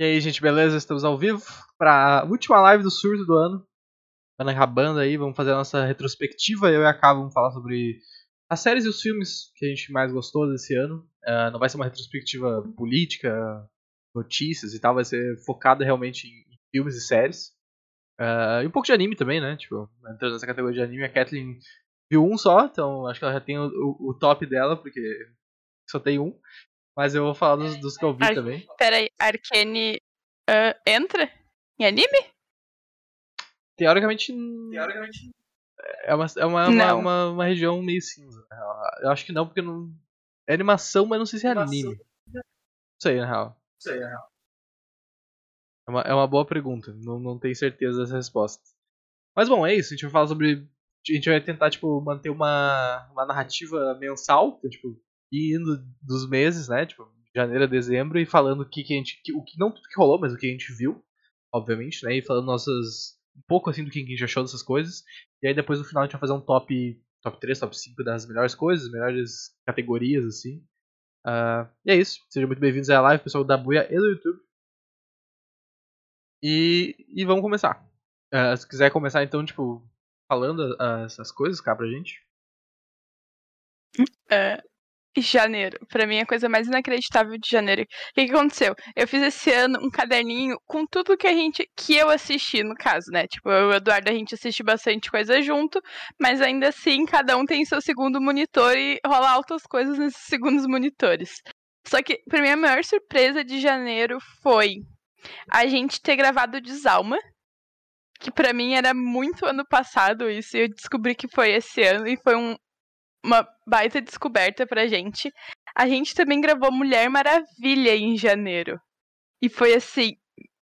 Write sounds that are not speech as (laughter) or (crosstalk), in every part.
E aí, gente, beleza? Estamos ao vivo para a última live do surto do ano. Ano acabando aí, vamos fazer a nossa retrospectiva. Eu e a Cá vamos falar sobre as séries e os filmes que a gente mais gostou desse ano. Uh, não vai ser uma retrospectiva política, notícias e tal, vai ser focada realmente em, filmes e séries. Uh, e um pouco de anime também, né? Tipo, entrando nessa categoria de anime, a Kathleen viu um só, então acho que ela já tem o, o, o top dela, porque só tem um. Mas eu vou falar dos, dos que eu vi Ar também. Peraí, Arcane uh, entra em anime? Teoricamente. Teoricamente. É uma, é uma, uma, uma, uma, região meio cinza. Eu acho que não, porque não. É animação, mas não sei se é anime. Não sei, na real. Sei, na real. É uma, é uma boa pergunta. Não, não tenho certeza dessa resposta. Mas bom, é isso. A gente vai falar sobre. A gente vai tentar, tipo, manter uma, uma narrativa mensal, tipo, indo dos meses, né? Tipo, janeiro a dezembro, e falando o que, que a gente. Que, o que não tudo que rolou, mas o que a gente viu, obviamente, né? E falando nossas. Um pouco assim do que a gente achou dessas coisas. E aí depois no final a gente vai fazer um top. Top 3, top 5 das melhores coisas, melhores categorias, assim. Uh, e é isso. Sejam muito bem-vindos à live, pessoal da Buia e do YouTube. E, e vamos começar. Uh, se quiser começar então, tipo, falando uh, essas coisas, cá pra gente. É, janeiro. Para mim, é a coisa mais inacreditável de janeiro. O que, que, aconteceu? Eu fiz esse ano um caderninho com tudo que a gente. que eu assisti, no caso, né? Tipo, eu e o Eduardo, a gente assiste bastante coisa junto, mas ainda assim, cada um tem seu segundo monitor e rola altas coisas nesses segundos monitores. Só que, pra mim, a maior surpresa de janeiro foi a gente ter gravado Desalma. Que para mim era muito ano passado isso, e eu descobri que foi esse ano, e foi um, uma baita descoberta pra gente. A gente também gravou Mulher Maravilha em janeiro. E foi assim.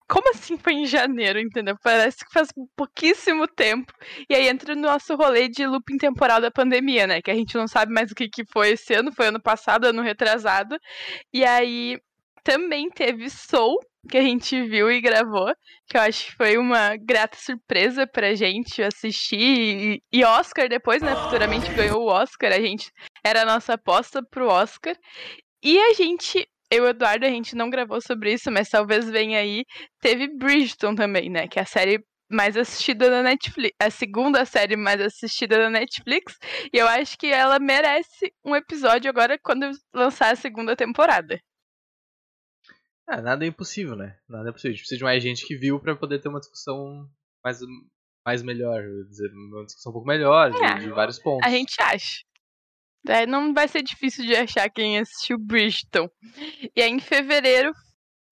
Como assim foi em janeiro, entendeu? Parece que faz pouquíssimo tempo. E aí entra no nosso rolê de looping temporal da pandemia, né? Que a gente não sabe mais o que, que foi esse ano, foi ano passado, ano retrasado. E aí também teve Soul, que a gente viu e gravou, que eu acho que foi uma grata surpresa pra gente assistir. E, e Oscar depois, né? Futuramente ganhou o Oscar. A gente era a nossa aposta pro Oscar. E a gente eu e o Eduardo, a gente não gravou sobre isso, mas talvez venha aí. Teve Bridgeton também, né? Que é a série mais assistida da Netflix. A segunda série mais assistida da Netflix. E eu acho que ela merece um episódio agora quando lançar a segunda temporada. Ah, nada é impossível, né? Nada é possível. A gente precisa de mais gente que viu para poder ter uma discussão mais, mais melhor, dizer, uma discussão um pouco melhor, é, de, de, vários pontos. A gente acha. É, não vai ser difícil de achar quem assistiu Bridgeton. E aí, em fevereiro,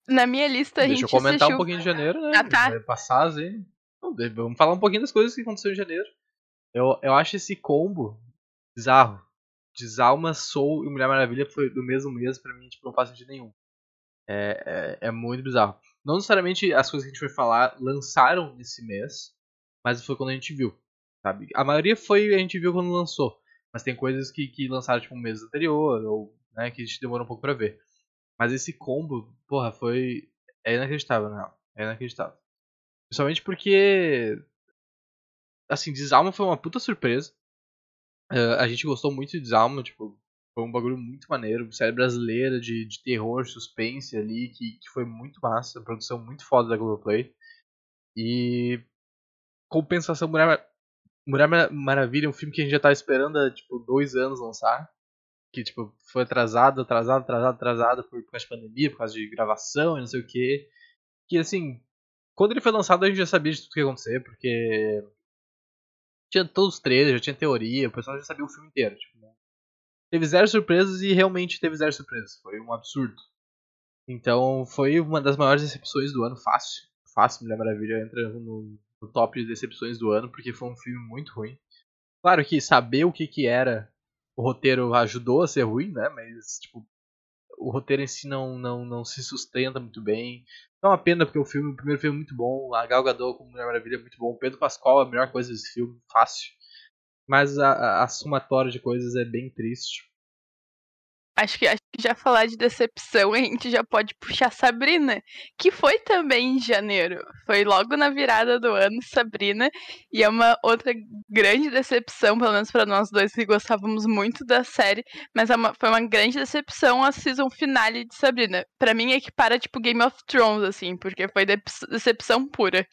na minha lista, Deixa a gente Deixa eu comentar assistiu... um pouquinho de janeiro, né? Ah, tá. Vai passar, assim. Vamos falar um pouquinho das coisas que aconteceram em janeiro. Eu, eu acho esse combo bizarro. Desalma, Soul e Mulher Maravilha foi do mesmo mês, pra mim, tipo, não faz sentido nenhum. É, é, é, muito bizarro. Não necessariamente as coisas que a gente vai falar lançaram nesse mês, mas foi quando a gente viu. Sabe? A maioria foi a gente viu quando lançou. Mas tem coisas que, que lançaram tipo um mês anterior, ou né, que a gente demorou um pouco pra ver. Mas esse combo, porra, foi. É inacreditável, na real. É inacreditável. Principalmente porque. Assim, Desalma foi uma puta surpresa. Uh, a gente gostou muito de Desalma, tipo, foi um bagulho muito maneiro, série brasileira de, de terror, suspense ali, que, que foi muito massa, produção muito foda da Globoplay. E compensação Mulher, Mulher Maravilha, um filme que a gente já tava esperando há tipo dois anos lançar. Que tipo, foi atrasado, atrasado, atrasado, atrasado por, por causa de pandemia, por causa de gravação e não sei o que. Que assim, quando ele foi lançado a gente já sabia de tudo que ia acontecer, porque tinha todos os trailers, já tinha teoria, o pessoal já sabia o filme inteiro. Tipo, teve zero surpresas e realmente teve zero surpresas. Foi um absurdo. Então foi uma das maiores decepções do ano, fácil. Fácil, Mulher Maravilha entra no, no top de decepções do ano, porque foi um filme muito ruim. Claro que saber o que, que era o roteiro ajudou a ser ruim, né? Mas, tipo, o roteiro em si não, não, não se sustenta muito bem. É uma pena porque o filme, o primeiro filme é muito bom, a Gal Gadot como Mulher Maravilha é muito bom, Pedro Pascal é a melhor coisa desse filme, fácil. Mas a, a, somatória de coisas é bem triste. Acho que, acho que já falar de decepção, a gente já pode puxar Sabrina, que foi também em janeiro. Foi logo na virada do ano, Sabrina. E é uma outra grande decepção, pelo menos para nós dois que gostávamos muito da série. Mas é uma, foi uma grande decepção a season finale de Sabrina. Para mim é que para tipo Game of Thrones, assim, porque foi decepção pura.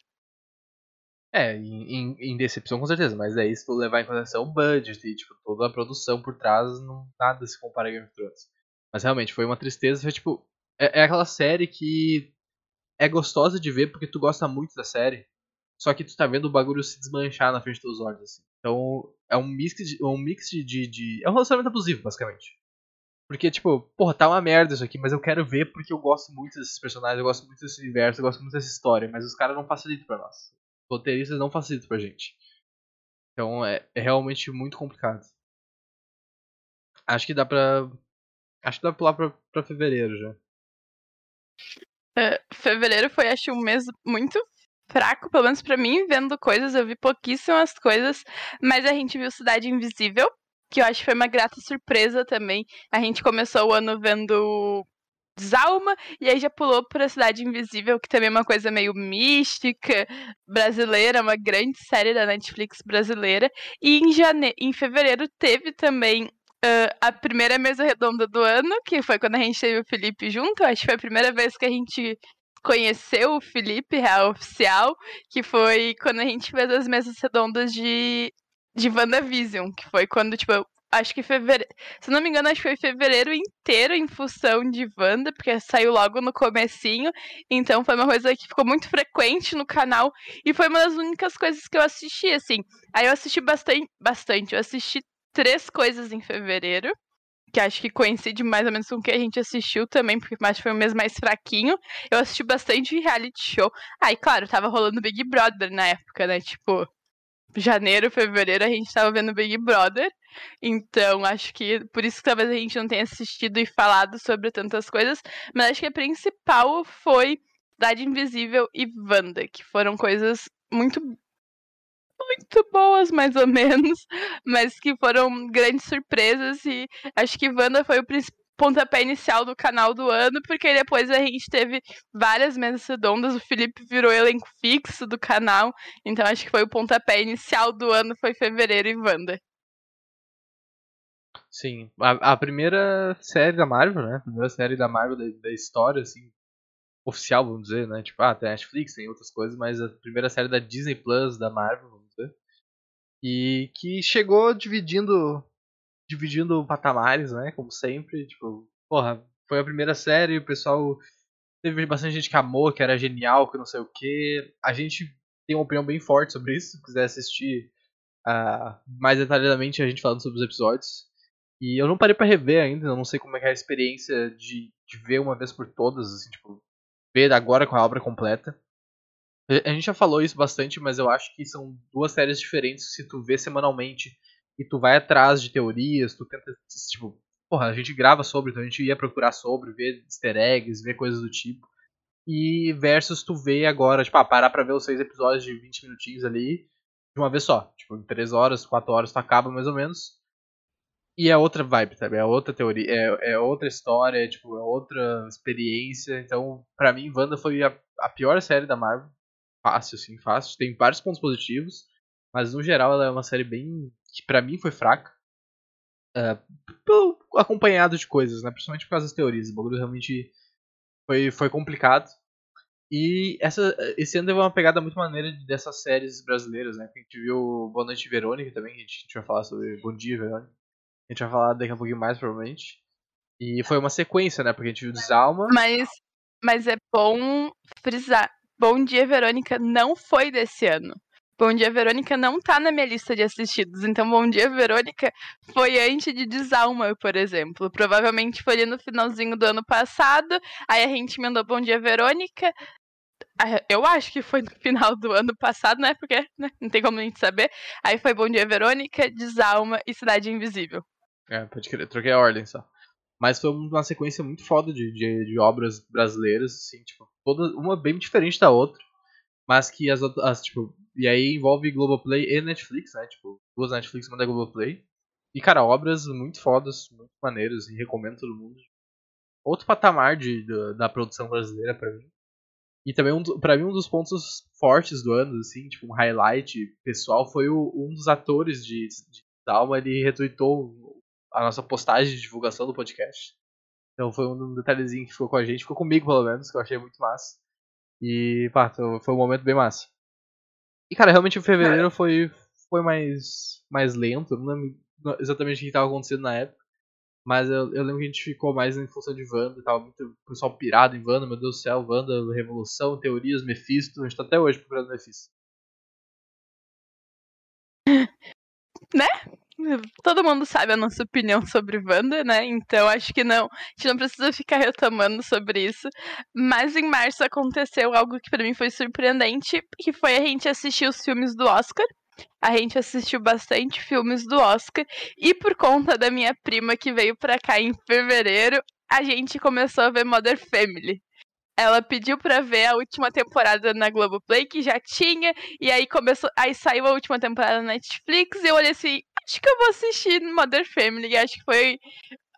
É, em, em, decepção com certeza, mas se tu levar em consideração o budget e tipo, toda a produção por trás, não, nada se compara a Game of Thrones. Mas realmente, foi uma tristeza, foi tipo. É, é, aquela série que é gostosa de ver porque tu gosta muito da série, só que tu tá vendo o bagulho se desmanchar na frente dos teus olhos, assim. Então, é um mix de. Um mix de, de, de. É um relacionamento abusivo, basicamente. Porque, tipo, porra, tá uma merda isso aqui, mas eu quero ver porque eu gosto muito desses personagens, eu gosto muito desse universo, eu gosto muito dessa história, mas os caras não facilitam pra nós roteiristas não facilitam pra gente. Então é, é realmente muito complicado. Acho que dá pra. Acho que dá pra pular pra, pra fevereiro já. Uh, fevereiro foi, acho, um mês muito fraco, pelo menos pra mim, vendo coisas. Eu vi pouquíssimas coisas, mas a gente viu Cidade Invisível, que eu acho que foi uma grata surpresa também. A gente começou o ano vendo Desalma, e aí já pulou para Cidade Invisível, que também é uma coisa meio mística, brasileira, uma grande série da Netflix brasileira. E em, jane... em fevereiro teve também uh, a primeira mesa redonda do ano, que foi quando a gente teve o Felipe junto. Acho que foi a primeira vez que a gente conheceu o Felipe, real oficial, que foi quando a gente fez as mesas redondas de de WandaVision, que foi quando, tipo, acho que fevereiro. Se não me engano, acho que foi fevereiro inteiro em função de Wanda, porque saiu logo no comecinho. Então foi uma coisa que ficou muito frequente no canal. E foi uma das únicas coisas que eu assisti, assim. Aí eu assisti bastante. bastante. Eu assisti três coisas em fevereiro. Que acho que coincide mais ou menos com o que a gente assistiu também, porque acho que foi um mês mais fraquinho. Eu assisti bastante reality show. Aí, ah, claro, tava rolando Big Brother na época, né? Tipo, janeiro, fevereiro, a gente tava vendo Big Brother. Então, acho que por isso que talvez a gente não tenha assistido e falado sobre tantas coisas. Mas acho que a principal foi Cidade Invisível e Wanda, que foram coisas muito. Muito boas, mais ou menos, (laughs) mas que foram grandes surpresas. E acho que Wanda foi o pontapé inicial do canal do ano, porque depois a gente teve várias mesas redondas, o Felipe virou elenco fixo do canal, então acho que foi o pontapé inicial do ano, foi fevereiro e Wanda. Sim, a, a primeira série da Marvel, né, a primeira série da Marvel da, da história, assim, oficial, vamos dizer, né, tipo, ah, tem Netflix, tem outras coisas, mas a primeira série da Disney Plus da Marvel, vamos dizer, e que chegou dividindo dividindo patamares, né? Como sempre. Tipo, porra, foi a primeira série, o pessoal. Teve bastante gente que amou, que era genial, que não sei o que. A gente tem uma opinião bem forte sobre isso. Se quiser assistir uh, mais detalhadamente a gente falando sobre os episódios. E eu não parei para rever ainda, eu não sei como é, é a experiência de, de ver uma vez por todas, assim, tipo, ver agora com a obra completa. A gente já falou isso bastante, mas eu acho que são duas séries diferentes se tu vê semanalmente e tu vai atrás de teorias, tu tenta, tipo, porra, a gente grava sobre, então a gente ia procurar sobre, ver easter eggs, ver coisas do tipo. E versus tu vê agora, tipo, ah, parar pra ver os seis episódios de 20 minutinhos ali de uma vez só. Tipo, em 3 horas, 4 horas tu acaba mais ou menos. E é outra vibe, sabe? É outra teoria, é, é outra história, é, tipo, é outra experiência. Então, pra mim, Wanda foi a, a pior série da Marvel. Fácil, assim, fácil. Tem vários pontos positivos. Mas no geral ela é uma série bem que para mim foi fraca. Uh, acompanhado de coisas, né? Principalmente por causa das teorias. O bagulho realmente foi, foi complicado. E essa, esse ano teve uma pegada muito maneira dessas séries brasileiras, né? A gente viu Boa Noite Verônica também, que a gente vai falar sobre Bom Dia Verônica. A gente vai falar daqui a pouquinho mais, provavelmente. E foi uma sequência, né? Porque a gente viu Desalma. Mas, mas é bom frisar. Bom Dia Verônica não foi desse ano. Bom Dia Verônica não tá na minha lista de assistidos. Então, Bom Dia Verônica foi antes de Desalma, por exemplo. Provavelmente foi ali no finalzinho do ano passado. Aí a gente mandou Bom Dia Verônica. Ah, eu acho que foi no final do ano passado, né? Porque né? não tem como a gente saber. Aí foi Bom Dia Verônica, Desalma e Cidade Invisível. É, pode crer. Troquei a ordem só. Mas foi uma sequência muito foda de, de, de obras brasileiras, assim, tipo, toda, uma bem diferente da outra. Mas que as outras, tipo, e aí envolve Globoplay e Netflix, né? Tipo, duas Netflix, uma da Globoplay. E, cara, obras muito fodas, muito maneiras, e recomendo todo mundo. Outro patamar de, de da produção brasileira para mim. E também, um, pra mim, um dos pontos fortes do ano, assim, tipo, um highlight pessoal, foi o, um dos atores de, de Dalma, ele retweetou a nossa postagem de divulgação do podcast. Então foi um detalhezinho que ficou com a gente, ficou comigo pelo menos, que eu achei muito massa. E, pá, foi um momento bem massa. E, cara, realmente o fevereiro foi, foi mais, mais lento, não lembro exatamente o que estava acontecendo na época. Mas eu, eu, lembro que a gente ficou mais em função de Wanda, tava muito pessoal pirado em Wanda, meu Deus do céu, Wanda, Revolução, Teorias, Mephisto, a gente tá até hoje procurando Mephisto. (laughs) né? Todo mundo sabe a nossa opinião sobre Wanda, né? Então acho que não, a gente não precisa ficar retomando sobre isso. Mas em março aconteceu algo que para mim foi surpreendente, que foi a gente assistir os filmes do Oscar. A gente assistiu bastante filmes do Oscar e por conta da minha prima que veio pra cá em fevereiro, a gente começou a ver Mother Family. Ela pediu pra ver a última temporada na Globoplay, que já tinha, e aí começou. Aí saiu a última temporada na Netflix, e eu olhei assim, acho que eu vou assistir Mother Family. Acho que foi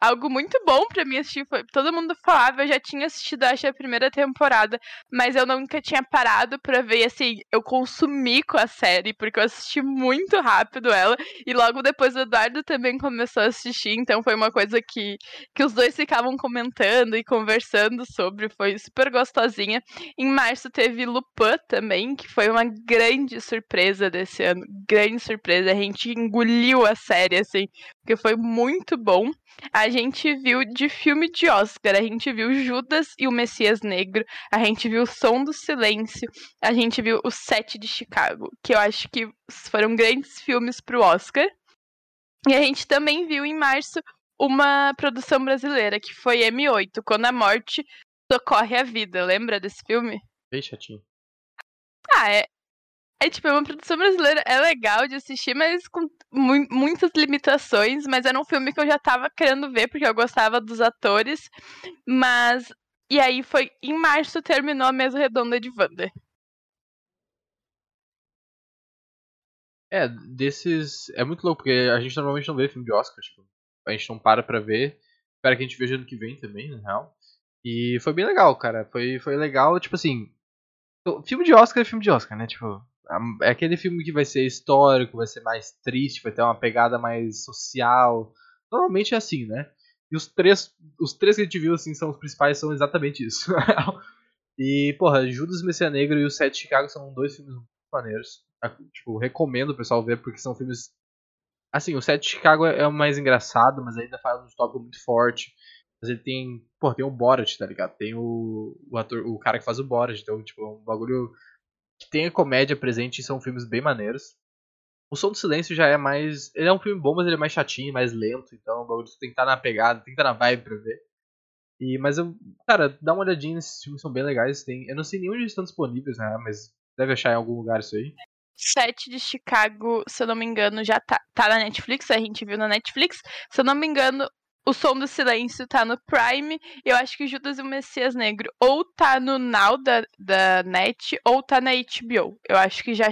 algo muito bom para mim assistir. Foi, todo mundo falava, eu já tinha assistido, acho, a primeira temporada, mas eu nunca tinha parado pra ver, assim, eu consumi com a série, porque eu assisti muito rápido ela, e logo depois o Eduardo também começou a assistir, então foi uma coisa que, que os dois ficavam comentando e conversando sobre, foi super gostosinha. Em março teve Lupin também, que foi uma grande surpresa desse ano, grande surpresa, a gente engoliu a série, assim, porque foi muito bom. A gente viu de filme de Oscar, a gente viu Judas e o Messias Negro, a gente viu O Som do Silêncio, a gente viu O Sete de Chicago, que eu acho que foram grandes filmes pro Oscar. E a gente também viu em março uma produção brasileira, que foi M8, Quando a Morte Socorre a Vida. Lembra desse filme? Bem chatinho. Ah, é, é tipo, é uma produção brasileira, é legal de assistir, mas com mu muitas limitações. Mas era um filme que eu já tava querendo ver, porque eu gostava dos atores. Mas. E aí foi. Em março terminou a mesa redonda de Wanda. É, desses. É muito louco, porque a gente normalmente não vê filme de Oscar, tipo, a gente não para pra ver. Espero que a gente veja ano que vem também, na real. E foi bem legal, cara. Foi, foi legal, tipo assim. Filme de Oscar é filme de Oscar, né? Tipo, é aquele filme que vai ser histórico, vai ser mais triste, vai ter uma pegada mais social. Normalmente é assim, né? E os três, os três que a gente viu assim são os principais, são exatamente isso. (laughs) e, porra, Judas Messias Negro e o Sete Chicago são dois filmes muito maneiros. Tipo, recomendo o pessoal ver porque são filmes Assim, o Sete Chicago é o mais engraçado, mas ainda faz um tópico muito forte. Mas ele tem. Pô, tem o Borat, tá ligado? Tem o, o ator, o cara que faz o Borat. Então, tipo, é um bagulho que tem a comédia presente e são filmes bem maneiros. O Som do Silêncio já é mais. Ele é um filme bom, mas ele é mais chatinho, mais lento. Então o bagulho tem que estar na pegada, tem que estar na vibe pra ver. E, mas eu. Cara, dá uma olhadinha nesses filmes, são bem legais. Tem, eu não sei nem onde estão disponíveis, né? Mas deve achar em algum lugar isso aí. Sete de Chicago, se eu não me engano, já tá, tá na Netflix, a gente viu na Netflix. Se eu não me engano, o Som do Silêncio tá no Prime. Eu acho que Judas e o Messias Negro ou tá no Now da, da Net ou tá na HBO. Eu acho que já,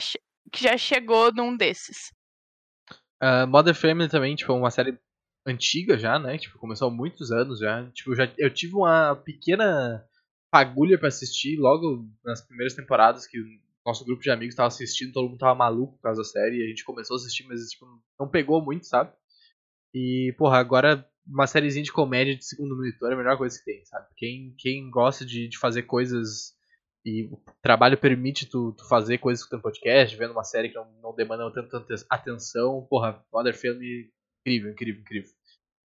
que já chegou num desses. Uh, Mother Family também, tipo, uma série antiga já, né? Tipo, começou há muitos anos já. Tipo, já, eu tive uma pequena fagulha para assistir logo nas primeiras temporadas que o nosso grupo de amigos tava assistindo, todo mundo tava maluco por causa da série, a gente começou a assistir, mas tipo, não pegou muito, sabe? E, porra, agora uma sériezinha de comédia de segundo monitor é a melhor coisa que tem, sabe? Quem, quem gosta de, de fazer coisas e o trabalho permite tu, tu fazer coisas escutando podcast, vendo uma série que não, não demanda tanta atenção, porra, Mother Family, incrível, incrível, incrível.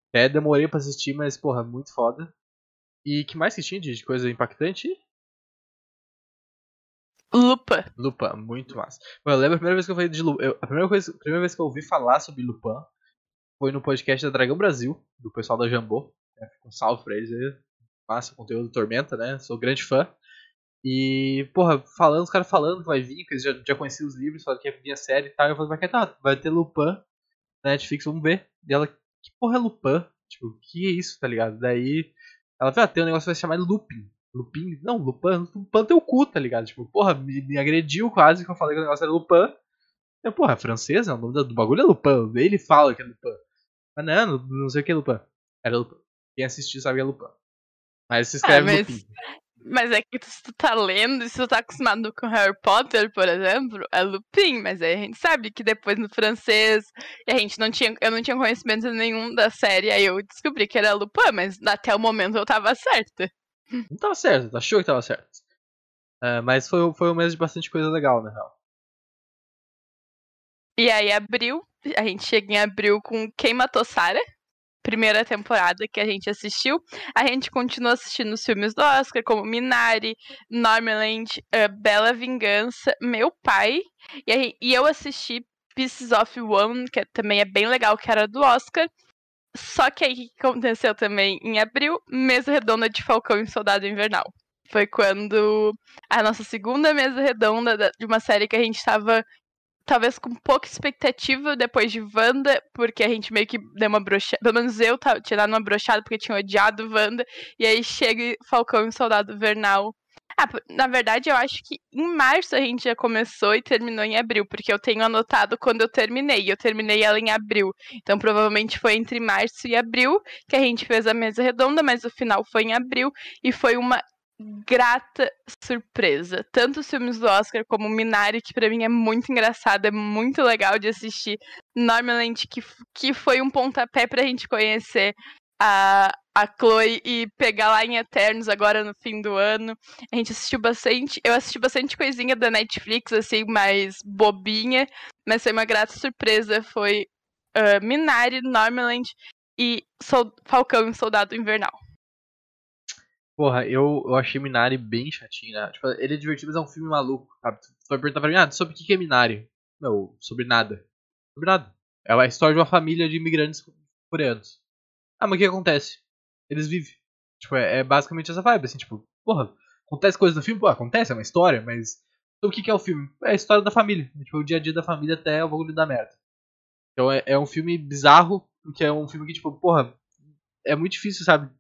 Até demorei pra assistir, mas, porra, muito foda. E que mais que tinha de coisa impactante? Lupa. Lupa, muito massa. eu lembro a primeira vez que eu falei de Lupa. a primeira, coisa, a primeira vez que eu ouvi falar sobre Lupin foi no podcast da Dragão Brasil, do pessoal da Jambô. É, um salve pra eles aí. Massa, conteúdo Tormenta, né? Sou grande fã. E, porra, falando, os caras falando que vai vir, que eles já, já conheciam os livros, falaram que ia vir a série e tal. Eu falei, vai, tá, vai ter Lupin na Netflix, vamos ver. E ela, que porra é Lupin? Tipo, que é isso, tá ligado? Daí ela falou, ah, tem um negócio que vai se chamar Lupin. Lupin, não, Lupin, Lupin teu cu, tá ligado? Tipo, porra, me, me agrediu quase que eu falei que o negócio era Lupin. Eu, porra, é francês, é o nome do bagulho é Lupin. Ele fala que é Lupin. Mas não, não sei o que é Lupin. Era Lupin. Quem assistiu sabe que é Lupin. Mas se escreve Ah, mas- Lupin. Mas é que se tu tá lendo, se tu tá acostumado com Harry Potter, por exemplo, é Lupin, mas aí a gente sabe que depois no francês, e a gente não tinha, eu não tinha conhecimento nenhum da série, aí eu descobri que era Lupin, mas até o momento eu tava certa. Não tava certo, achou que tava certo. Ah, mas foi, foi um mês de bastante coisa legal, na real. E aí abril, a gente chega em abril com Quem Matou Sarah, primeira temporada que a gente assistiu. A gente continua assistindo os filmes do Oscar, como Minari, Normaland, eh, Bela Vingança, Meu Pai. E, aí- e eu assisti Pieces of One, que também é bem legal, que era do Oscar. Só que aí o que aconteceu também em abril? Mesa redonda de Falcão e Soldado Invernal. Foi quando a nossa segunda mesa redonda da- de uma série que a gente tava talvez com pouca expectativa depois de Wanda, porque a gente meio que deu uma brochada. Pelo menos eu tava, tinha dado uma brochada porque tinha odiado Wanda. E aí chega Falcão e Soldado Vernal. Ah, na verdade, eu acho que em março a gente já começou e terminou em abril, porque eu tenho anotado quando eu terminei. Eu terminei ela em abril. Então provavelmente foi entre março e abril que a gente fez a mesa redonda, mas o final foi em abril e foi uma grata surpresa. Tanto os filmes do Oscar como Minari, que pra mim é muito engraçado, é muito legal de assistir. Normalmente, que, que foi um pontapé pra gente conhecer a, a Chloe e pegar lá em Eternos agora no fim do ano. A gente assistiu bastante. Eu assisti bastante coisinha da Netflix, assim, mais bobinha, mas foi uma grata surpresa. Foi ah, Minari, Normaland e Sol- Falcão e Soldado Invernal. Porra, eu, eu achei Minari bem chatinho, né? Tipo, ele é divertido, mas é um filme maluco, sabe? Tu vai perguntar pra mim, ah, sobre o que que é Minari? Não, sobre nada. Sobre nada. É a história de uma família de imigrantes coreanos. Ah, mas o que acontece? Eles vivem. Tipo, é, é basicamente essa vibe, assim, tipo, porra, acontece coisa no filme? Pô, acontece, é uma história, mas. Então o que que é o filme? É a história da família. Tipo, o dia a dia da família até o bagulho da merda. Então é, é um filme bizarro, porque é um filme que, tipo, porra, é muito difícil, sabe?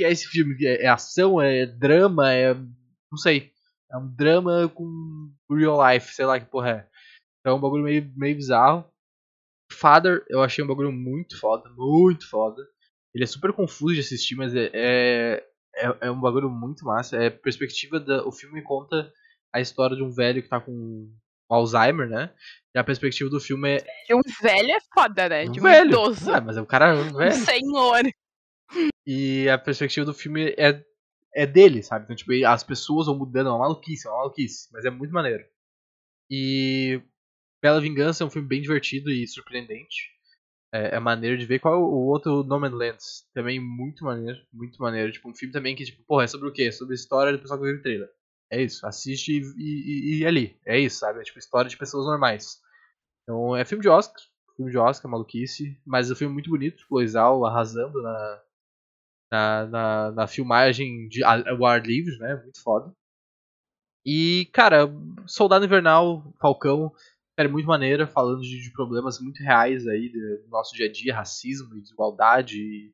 Que é esse filme? É, é ação? É drama? É. Não sei. É um drama com real life, sei lá que porra é. Então é um bagulho meio, meio bizarro. Father, eu achei um bagulho muito foda, muito foda. Ele é super confuso de assistir, mas é, é, é, é um bagulho muito massa. É perspectiva da. O filme conta a história de um velho que tá com Alzheimer, né? E a perspectiva do filme é. De um velho é foda, né? um De um velho. idoso. Ah, mas é o cara é um Um velho. senhor. E a perspectiva do filme é, é dele, sabe? Então, tipo, as pessoas vão mudando, é uma maluquice, é uma maluquice, mas é muito maneiro. E Bela Vingança é um filme bem divertido e surpreendente. É, é maneiro de ver. Qual é o outro No Man Lands? Também muito maneiro, muito maneiro. Tipo, um filme também que, tipo, porra, é sobre o quê? É sobre a história do pessoal que vive trailer. É isso, assiste e, e, e- e ali. É isso, sabe? É tipo história de pessoas normais. Então é filme de Oscar, filme de Oscar, maluquice, mas é um filme muito bonito, Loisal arrasando na, na, na, na filmagem de ao ar livre, né? Muito foda. E, cara, Soldado Invernal, Falcão, série muito maneira, falando de, de problemas muito reais aí do nosso dia a dia, racismo desigualdade e,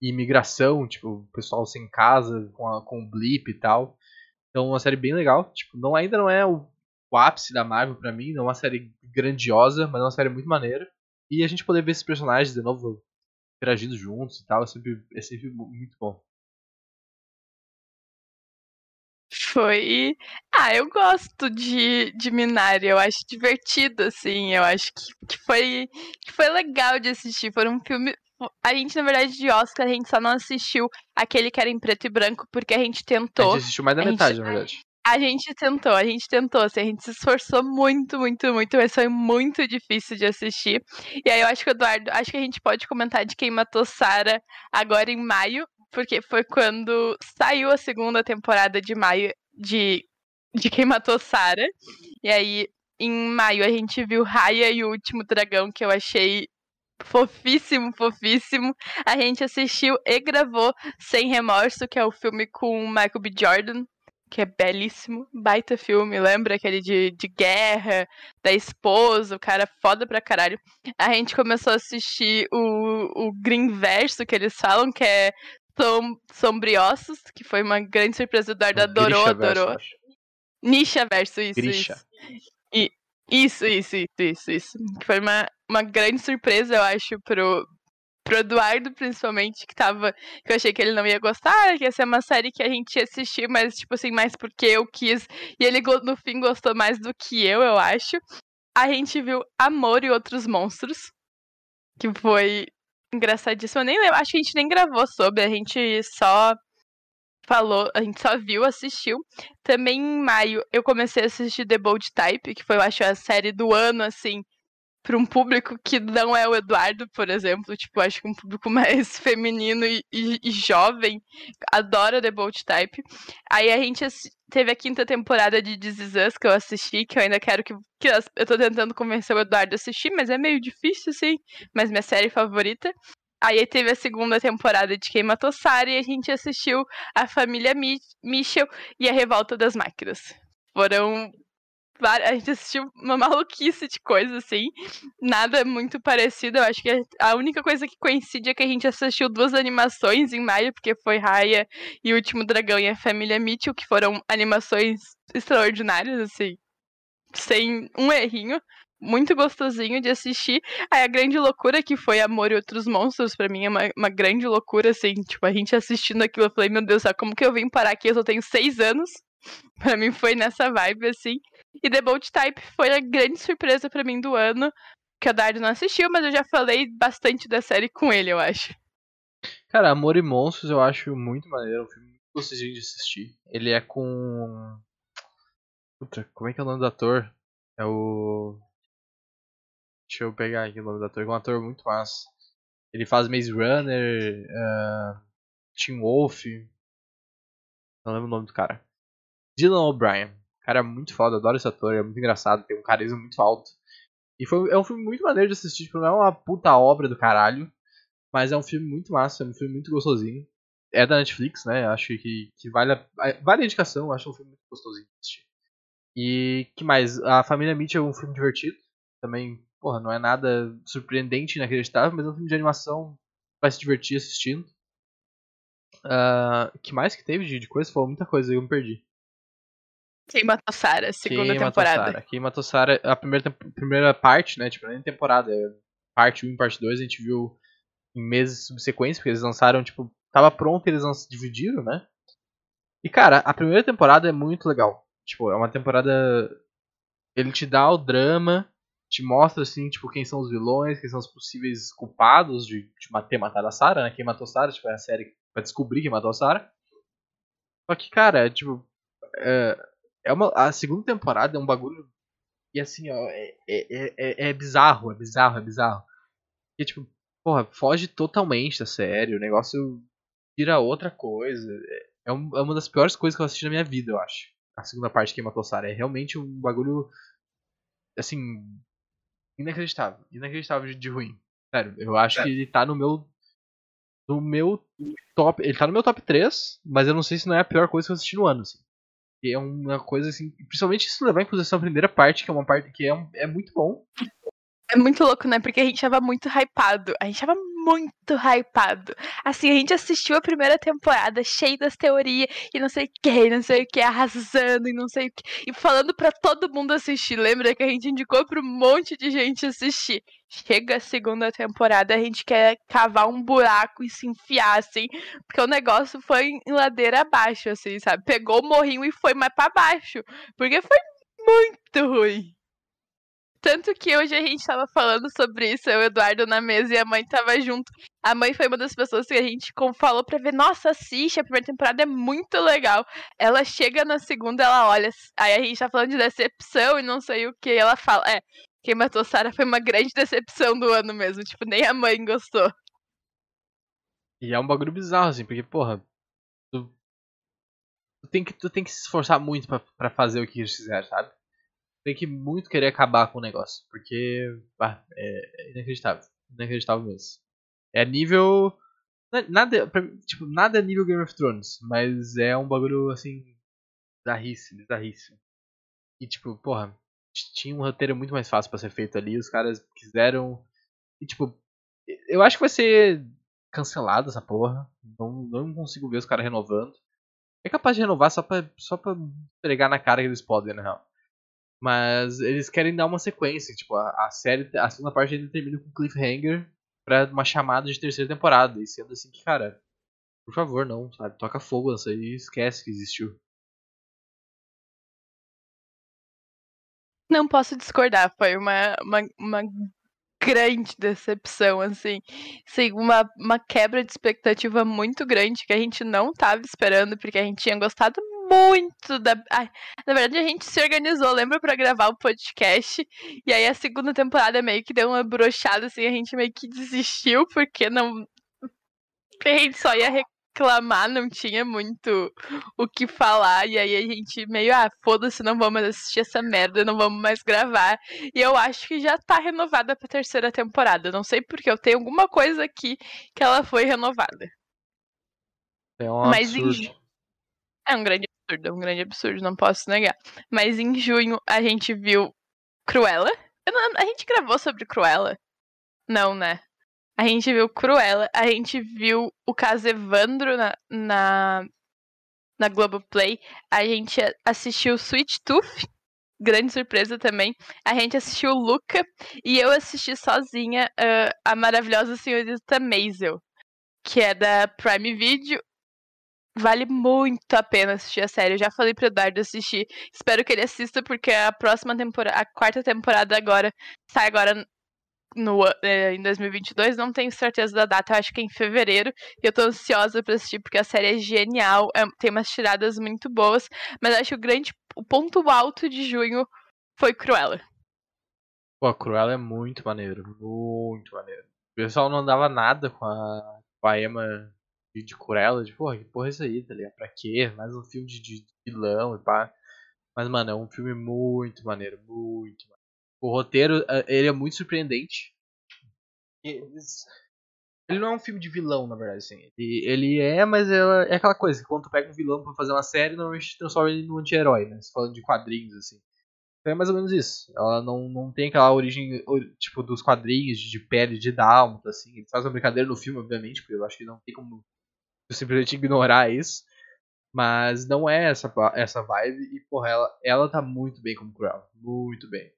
e imigração, tipo, o pessoal sem casa, com, a, com o blip e tal. Então, uma série bem legal. Tipo, não, ainda não é o, o ápice da Marvel pra mim, não é uma série grandiosa, mas é uma série muito maneira. E a gente poder ver esses personagens de novo interagindo juntos e tal, é sempre, é sempre mu- muito bom. Foi. Ah, eu gosto de, de Minari, eu acho divertido, assim. Eu acho que, que, foi, que foi legal de assistir. Foi um filme. A gente, na verdade, de Oscar, a gente só não assistiu aquele que era em preto e branco, porque a gente A tentou. gente assistiu mais da a gente- metade, na verdade. A gente tentou, a gente tentou, assim, a gente se esforçou muito, muito, muito, mas foi muito difícil de assistir. E aí eu acho que Eduardo, acho que a gente pode comentar de quem matou Sarah agora em maio, porque foi quando saiu a segunda temporada de maio de, de Quem Matou Sarah. E aí, em maio, a gente viu Raya e o Último Dragão, que eu achei fofíssimo, fofíssimo. A gente assistiu e gravou Sem Remorso, que é o filme com Michael B. Jordan, que é belíssimo, baita filme, lembra aquele de, de guerra, da esposa, o cara foda pra caralho. A gente começou a assistir o, o Green Verso, que eles falam, que é som, Sombriossos, que foi uma grande surpresa, o Eduardo adorou, adorou. Nisha Verso, isso, Grisha. isso. E, isso, isso, isso, isso, isso. Que foi uma, uma grande surpresa, eu acho, pro, pro Eduardo, principalmente, que tava. Que eu achei que ele não ia gostar, que ia ser uma série que a gente ia assistir, mas, tipo assim, mais porque eu quis. E ele, no fim, gostou mais do que eu, eu acho. A gente viu Amor e Outros Monstros. Que foi engraçadíssimo. Eu nem lembro, acho que a gente nem gravou sobre, a gente só falou, a gente só viu, assistiu. Também em maio eu comecei a assistir The Bold Type, que foi, eu acho, a série do ano, assim, para um público que não é o Eduardo, por exemplo. Tipo, acho que um público (laughs) mais feminino e, e, e jovem adora The Bold Type. Aí a gente teve a quinta temporada de This Is Us, que eu assisti, que eu ainda quero que, que. Eu tô tentando convencer o Eduardo a assistir, mas é meio difícil, assim. Mas minha série favorita. Aí teve a segunda temporada de Quem Matou e a gente assistiu A Família Mitchell e A Revolta das Máquinas. Foram a gente assistiu uma maluquice de coisa, assim. Nada muito parecido. Eu acho que a única coisa que coincide é que a gente assistiu duas animações em maio, porque foi Raya e O Último Dragão e a Família Mitchell, que foram animações extraordinárias, assim. Sem um errinho. Muito gostosinho de assistir. Aí a grande loucura que foi Amor e Outros Monstros, para mim é uma, uma grande loucura, assim. Tipo, a gente assistindo aquilo, eu falei, meu Deus, como que eu vim parar aqui? Eu só tenho seis anos. (laughs) Pra mim foi nessa vibe, assim. E The Bold Type foi a grande surpresa para mim do ano, que o Dardo não assistiu, mas eu já falei bastante da série com ele, eu acho. Cara, Amor e Monstros eu acho muito maneiro, é um filme muito gostosinho de assistir. Ele é com. Puta, como é que é o nome do ator? É o. Deixa eu pegar aqui o nome do ator, é um ator muito massa. Ele faz Maze Runner, uh, Tim Wolf. Não lembro o nome do cara. Dylan O'Brien. Cara, muito foda, adoro esse ator, é muito engraçado, tem um carisma muito alto. E foi, é um filme muito maneiro de assistir, tipo, não é uma puta obra do caralho, mas é um filme muito massa, é um filme muito gostosinho. É da Netflix, né? Acho que, que vale, a, vale a indicação, acho um filme muito gostosinho de assistir. E que mais? A Família Mitchell é um filme divertido. Também, porra, não é nada surpreendente, inacreditável, mas é um filme de animação vai se divertir assistindo. Uh, que mais que teve de, de coisa? Falou muita coisa eu me perdi. Quem matou Sarah, segunda Quem temporada. Matou Quem matou Sarah, a primeira, primeira parte, né? Tipo, nem temporada, é parte 1 e parte 2 a gente viu em meses subsequentes, porque eles lançaram, tipo, tava pronto eles dividiram, né? E cara, a primeira temporada é muito legal. Tipo, é uma temporada. Ele te dá o drama, te mostra assim, tipo, quem são os vilões, quem são os possíveis culpados de, de ter matado a Sarah, né? Quem matou a Sarah, tipo, é a série pra descobrir quem matou a Sarah. Só que, cara, tipo. É, é uma, a segunda temporada é um bagulho. E assim, ó, é, é, é, é bizarro, é bizarro, é bizarro. E tipo, porra, foge totalmente da série, o negócio vira outra coisa. É, um, é uma das piores coisas que eu assisti na minha vida, eu acho. A segunda parte de Quem Matou Sarah. É realmente um bagulho. Assim. Inacreditável. Inacreditável de, de ruim. Sério, eu acho que ele tá no meu. No meu top. Ele tá no meu top 3, mas eu não sei se não é a pior coisa que eu assisti no ano, assim. É uma coisa assim. Principalmente se levar em consideração a primeira parte, que é uma parte que é, é muito bom. É muito louco, né? Porque a gente tava muito hypado. A gente tava muito hypado. Assim, a gente assistiu a primeira temporada cheio das teorias e não sei o que, não sei o que, arrasando e não sei o que. E falando para todo mundo assistir. Lembra que a gente indicou pra um monte de gente assistir. Chega a segunda temporada, a gente quer cavar um buraco e se enfiar, assim. Porque o negócio foi em ladeira abaixo, assim, sabe? Pegou o morrinho e foi mais para baixo. Porque foi muito ruim. Tanto que hoje a gente tava falando sobre isso, eu e o Eduardo na mesa e a mãe tava junto. A mãe foi uma das pessoas que a gente falou pra ver, nossa, assiste, a primeira temporada é muito legal. Ela chega na segunda, ela olha, aí a gente tá falando de decepção e não sei o que, ela fala, é, quem matou Sarah foi uma grande decepção do ano mesmo, tipo, nem a mãe gostou. E é um bagulho bizarro, assim, porque, porra, tu, tu tem, que, tu tem que se esforçar muito para fazer o que eles fizeram, sabe? Tem que muito querer acabar com o negócio. Porque bah, é, é inacreditável. Inacreditável mesmo. É nível. Nada, tipo, nada é nível Game of Thrones, mas é um bagulho assim. bizarríssimo, bizarríssimo. E tipo, porra, tinha um roteiro muito mais fácil para ser feito ali. Os caras quiseram. E tipo, eu acho que vai ser cancelado essa porra. Não, não consigo ver os caras renovando. É capaz de renovar só pra, só pra entregar na cara que eles podem, na real. Mas eles querem dar uma sequência. Tipo, a, a série, a segunda parte ainda termina com cliffhanger. pra uma chamada de terceira temporada. E sendo assim que, cara, por favor, não, sabe? Toca fogo nessa aí e esquece que existiu. Não posso discordar, foi uma, uma, uma grande decepção, assim. Sim, uma, uma quebra de expectativa muito grande que a gente não estava esperando, porque a gente tinha gostado muito da. Ai, na verdade, a gente se organizou, lembra, para gravar o podcast. E aí a segunda temporada meio que deu uma brochada, assim, a gente meio que desistiu, porque não. A gente só ia reclamar, não tinha muito o que falar. E aí a gente meio, ah, foda-se, não vamos assistir essa merda, não vamos mais gravar. E eu acho que já tá renovada pra terceira temporada. Não sei porque eu tenho alguma coisa aqui que ela foi renovada. É um Mas absurdo. Em... É um grande absurdo, é um grande absurdo, não posso negar. Mas em junho a gente viu Cruella. A gente gravou sobre Cruella? Não, né? A gente viu Cruella, a gente viu o caso Evandro na, na, na Globoplay, a gente assistiu Sweet Tooth, grande surpresa também. A gente assistiu Luca e eu assisti sozinha uh, a maravilhosa senhorita Maisel, que é da Prime Video. Vale muito a pena assistir a série. Eu já falei pro Eduardo assistir. Espero que ele assista, porque a próxima temporada, a quarta temporada agora, sai agora no, é, em 2022, não tenho certeza da data, eu acho que é em fevereiro. E eu tô ansiosa pra assistir, porque a série é genial, é, tem umas tiradas muito boas. Mas acho que o grande o ponto alto de junho foi Cruella. Pô, Cruella é muito maneiro, muito maneiro. O pessoal não dava nada com a, com a Emma de, de de porra, que porra é isso aí, tá ligado? Pra quê? Mais um filme de, de vilão e pá. Mas, mano, é um filme muito maneiro, muito maneiro. O roteiro, eh, ele é muito surpreendente. Ele não é um filme de vilão, na verdade, assim. Ele, ele é, mas é, é, aquela coisa, que quando tu pega um vilão pra fazer uma série, normalmente transforma ele num anti-herói, né? Falando de quadrinhos, assim. Então é mais ou menos isso. Ela não, não tem aquela origem, tipo, dos quadrinhos, de pele de dálmata, assim. Ele faz uma brincadeira no filme, obviamente, porque eu acho que não tem como simplesmente ignorar isso. Mas não é essa, essa vibe. E, porra, ela, ela tá muito bem como Cruella. Muito bem.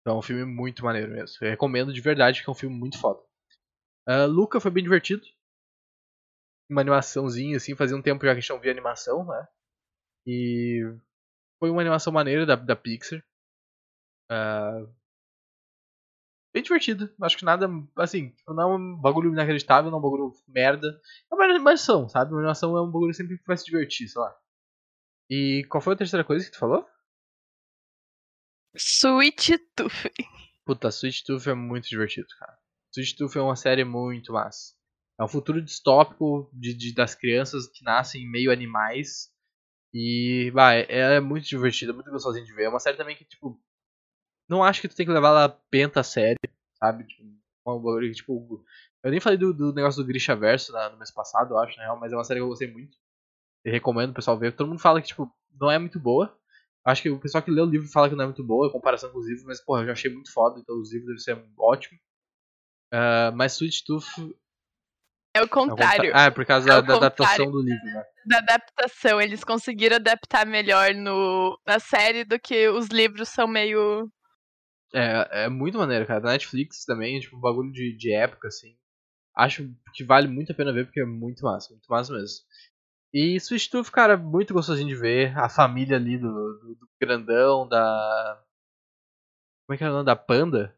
Então é um filme muito maneiro mesmo. Eu recomendo de verdade, que é um filme muito foda. Uh, Luca foi bem divertido. Uma animaçãozinha, assim, fazia um tempo já que a gente não via animação, né? E foi uma animação maneira da, da Pixar. Uh, bem divertido. Acho que nada, assim, não é um bagulho inacreditável, não é um bagulho merda. É uma animação, sabe? Uma animação é um bagulho sempre que vai se divertir, sei lá. E qual foi a terceira coisa que tu falou? Sweet Tooth. Puta, Sweet Tooth é muito divertido, cara. Sweet Tooth é uma série muito massa. É um futuro distópico de, de das crianças que nascem meio animais. E, vai, é, é muito divertida, muito gostosinho de ver. É uma série também que, tipo, não acho que tu tem que levar ela penta a série, sabe? Tipo, tipo, eu nem falei do, do negócio do Grisha Verso no mês passado, eu acho, na real, mas é uma série que eu gostei muito. Eu recomendo o pessoal ver. Todo mundo fala que, tipo, não é muito boa. Acho que o pessoal que lê o livro fala que não é muito boa, em comparação com os livros, mas, porra, eu já achei muito foda, então os livros devem ser ótimos. Uh, mas Sweet Tooth. É o contrário. Ah, é por causa é da, da adaptação do livro, né? Da adaptação, eles conseguiram adaptar melhor no, na série do que os livros são meio. É, é muito maneiro, cara. Da Netflix também, tipo, um bagulho de, de época, assim. Acho que vale muito a pena ver, porque é muito massa, muito massa mesmo. E Sweet Tooth, cara, muito gostosinho de ver. A família ali do, do, do grandão, da. Como é que é o nome? Da Panda?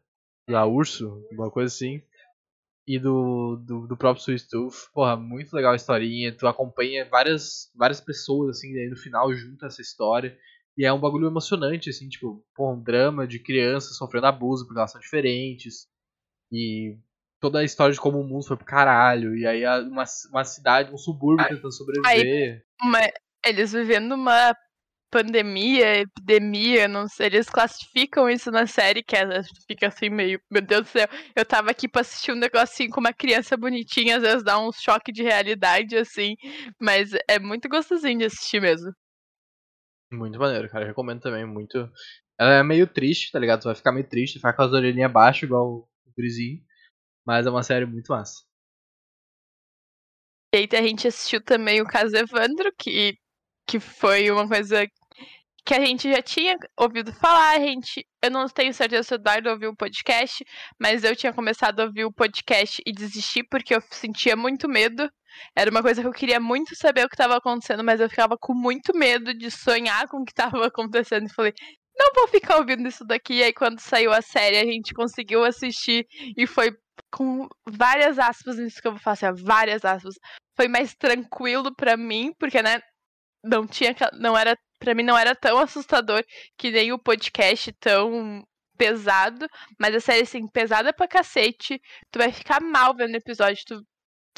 Da Urso, uma coisa assim. E do, do, do próprio Sweet Tooth. Porra, muito legal a historinha. Tu acompanha várias, várias pessoas, assim, aí no final junto essa história. E é um bagulho emocionante, assim, tipo, porra, um drama de crianças sofrendo abuso porque elas são diferentes. E toda a história de como o mundo foi pro caralho. E aí uma, uma cidade, um subúrbio aí, tentando sobreviver. Aí, eles vivendo uma pandemia, epidemia, não sei, eles classificam isso na série, que é, fica assim meio, meu Deus do céu, eu tava aqui pra assistir um negocinho com uma criança bonitinha, às vezes dá um choque de realidade, assim, mas é muito gostosinho de assistir mesmo. Muito maneiro, cara, eu recomendo também, muito... Ela é meio triste, tá ligado? Tu vai ficar meio triste, ficar com as orelhinhas abaixo, igual o Grisinho. Mas é uma série muito massa. E aí a gente assistiu também o caso Evandro, que, que foi uma coisa que a gente já tinha ouvido falar, a gente, eu não tenho certeza se o Eduardo ouviu o podcast, mas eu tinha começado a ouvir o podcast e desistir porque eu sentia muito medo. Era uma coisa que eu queria muito saber o que estava acontecendo, mas eu ficava com muito medo de sonhar com o que estava acontecendo e falei, não vou ficar ouvindo isso daqui. E aí quando saiu a série, a gente conseguiu assistir e foi com várias aspas nisso que eu vou fazer, assim, várias aspas. Foi mais tranquilo para mim, porque né, não tinha não era para mim não era tão assustador que nem o podcast tão pesado, mas a série assim pesada pra cacete. Tu vai ficar mal vendo o episódio, tu,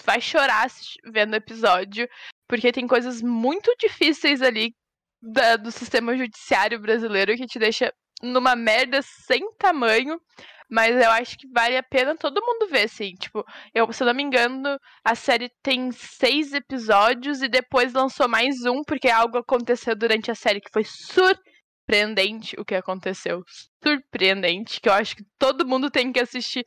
vai chorar vendo o episódio, porque tem coisas muito difíceis ali da, do sistema judiciário brasileiro que te deixa numa merda sem tamanho. Mas eu acho que vale a pena todo mundo ver, assim. Tipo, eu, se eu não me engano, a série tem seis episódios e depois lançou mais um, porque algo aconteceu durante a série que foi surpreendente o que aconteceu. Surpreendente, que eu acho que todo mundo tem que assistir,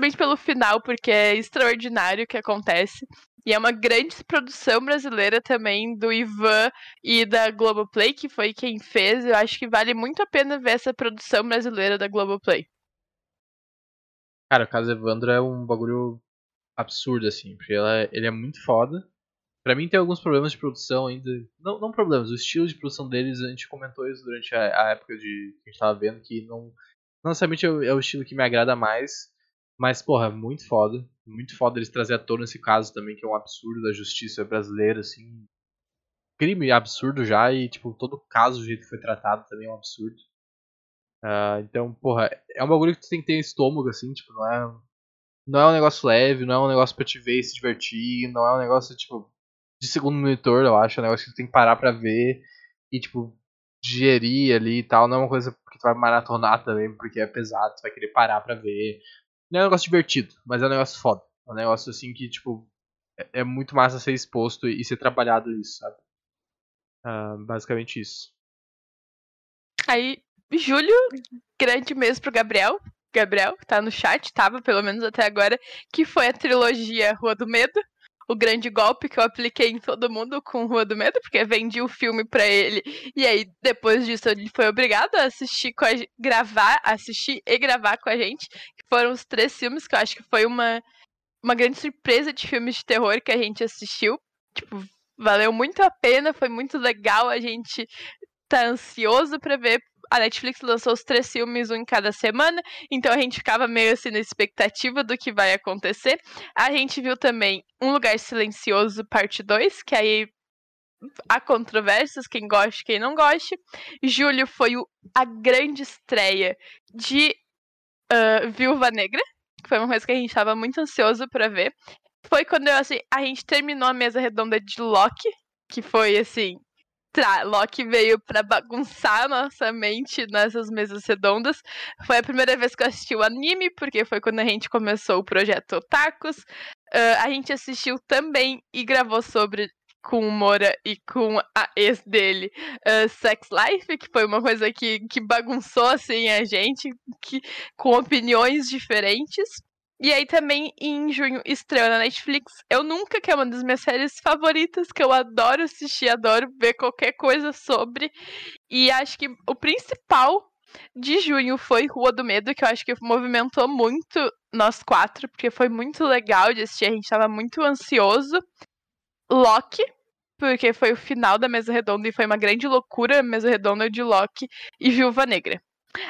principalmente pelo final, porque é extraordinário o que acontece. E é uma grande produção brasileira também do Ivan e da Globoplay, que foi quem fez. Eu acho que vale muito a pena ver essa produção brasileira da Globoplay. Cara, o caso Evandro é um bagulho absurdo, assim, porque ela, ele é muito foda. Pra mim tem alguns problemas de produção ainda. Não, não problemas, o estilo de produção deles, a gente comentou isso durante a, a época de que a gente tava vendo, que não, não necessariamente é o, é o, estilo que me agrada mais. Mas, porra, muito foda. Muito foda eles trazer à tona esse caso também, que é um absurdo da justiça brasileira, assim. Crime absurdo já, e, tipo, todo o caso, do jeito que foi tratado também é um absurdo. Uh, então, porra, é um bagulho que tu tem que ter estômago, assim, tipo, não é. Não é um negócio leve, não é um negócio pra te ver e se divertir, não é um negócio, tipo, de segundo monitor, eu acho, é um negócio que tu tem que parar pra ver e, tipo, digerir ali e tal, não é uma coisa que tu vai maratonar também, porque é pesado, tu vai querer parar pra ver. Não é um negócio divertido, mas é um negócio foda. É um negócio, assim, que, tipo, é, é muito massa ser exposto e ser trabalhado isso, sabe? Uh, basicamente isso. Aí, julho, grande mês pro Gabriel. Gabriel, tá no chat, tava pelo menos até agora, que foi a trilogia Rua do Medo. O grande golpe que eu apliquei em todo mundo com Rua do Medo, porque vendi o filme pra ele. E aí, depois disso, ele foi obrigado a assistir a gravar, assistir e gravar com a gente. Foram os três filmes, que eu acho que foi uma, uma grande surpresa de filmes de terror que a gente assistiu. Tipo, valeu muito a pena, foi muito legal. A gente tá ansioso para ver a Netflix lançou os três filmes, um em cada semana, então a gente ficava meio assim na expectativa do que vai acontecer. A gente viu também Um Lugar Silencioso, parte 2, que aí há controvérsias, quem gosta quem não gosta. Julho foi o, a grande estreia de uh, Viúva Negra, que foi uma coisa que a gente estava muito ansioso para ver. Foi quando eu, assim, a gente terminou a mesa redonda de Loki, que foi assim Tra Loki veio para bagunçar nossa mente nessas mesas redondas. Foi a primeira vez que eu assisti o anime, porque foi quando a gente começou o projeto Otakus. Uh, a gente assistiu também e gravou sobre com o Mora e com a ex dele, uh, Sex Life, que foi uma coisa que, que bagunçou assim a gente, que, com opiniões diferentes. E aí também em junho estreou na Netflix Eu Nunca, que é uma das minhas séries favoritas, que eu adoro assistir, adoro ver qualquer coisa sobre. E acho que o principal de junho foi Rua do Medo, que eu acho que movimentou muito nós quatro, porque foi muito legal de assistir, a gente tava muito ansioso. Loki, porque foi o final da mesa redonda e foi uma grande loucura a mesa redonda de Loki e Viúva Negra.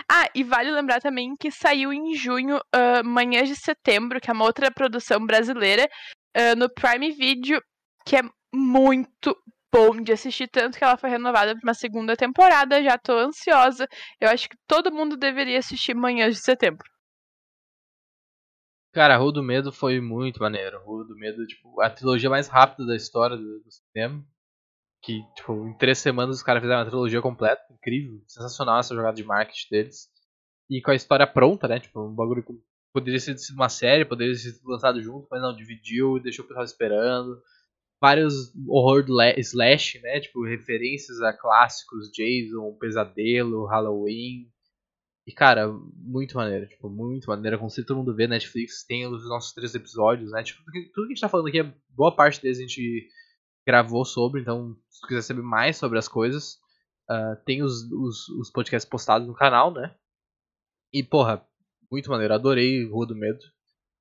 Ah, e vale lembrar também que saiu em junho, uh, Manhã de Setembro, que é uma outra produção brasileira, uh, no Prime Video, que é muito bom de assistir, tanto que ela foi renovada para uma segunda temporada. Já tô ansiosa. Eu acho que todo mundo deveria assistir Manhã de Setembro. Cara, Rua do Medo foi muito maneiro. Rua do Medo, tipo, a trilogia mais rápida da história do, do cinema que, tipo, em três semanas os caras fizeram uma trilogia completa, incrível, sensacional essa jogada de marketing deles. E com a história pronta, né? Tipo, um bagulho que poderia ter sido uma série, poderia sido lançado junto, mas não, dividiu e deixou o pessoal esperando. Vários horror slash, né? Tipo, referências a clássicos, Jason, Pesadelo, Halloween. E, cara, muito maneiro, tipo, muito maneiro. Aconselho todo mundo ver, Netflix tem os nossos três episódios, né? Tipo, tudo que a gente tá falando aqui, boa parte deles a gente gravou sobre, então se tu quiser saber mais sobre as coisas, Uh, tem os, os, os, podcasts postados no canal, né? E, porra, muito maneiro. Adorei Rua do Medo.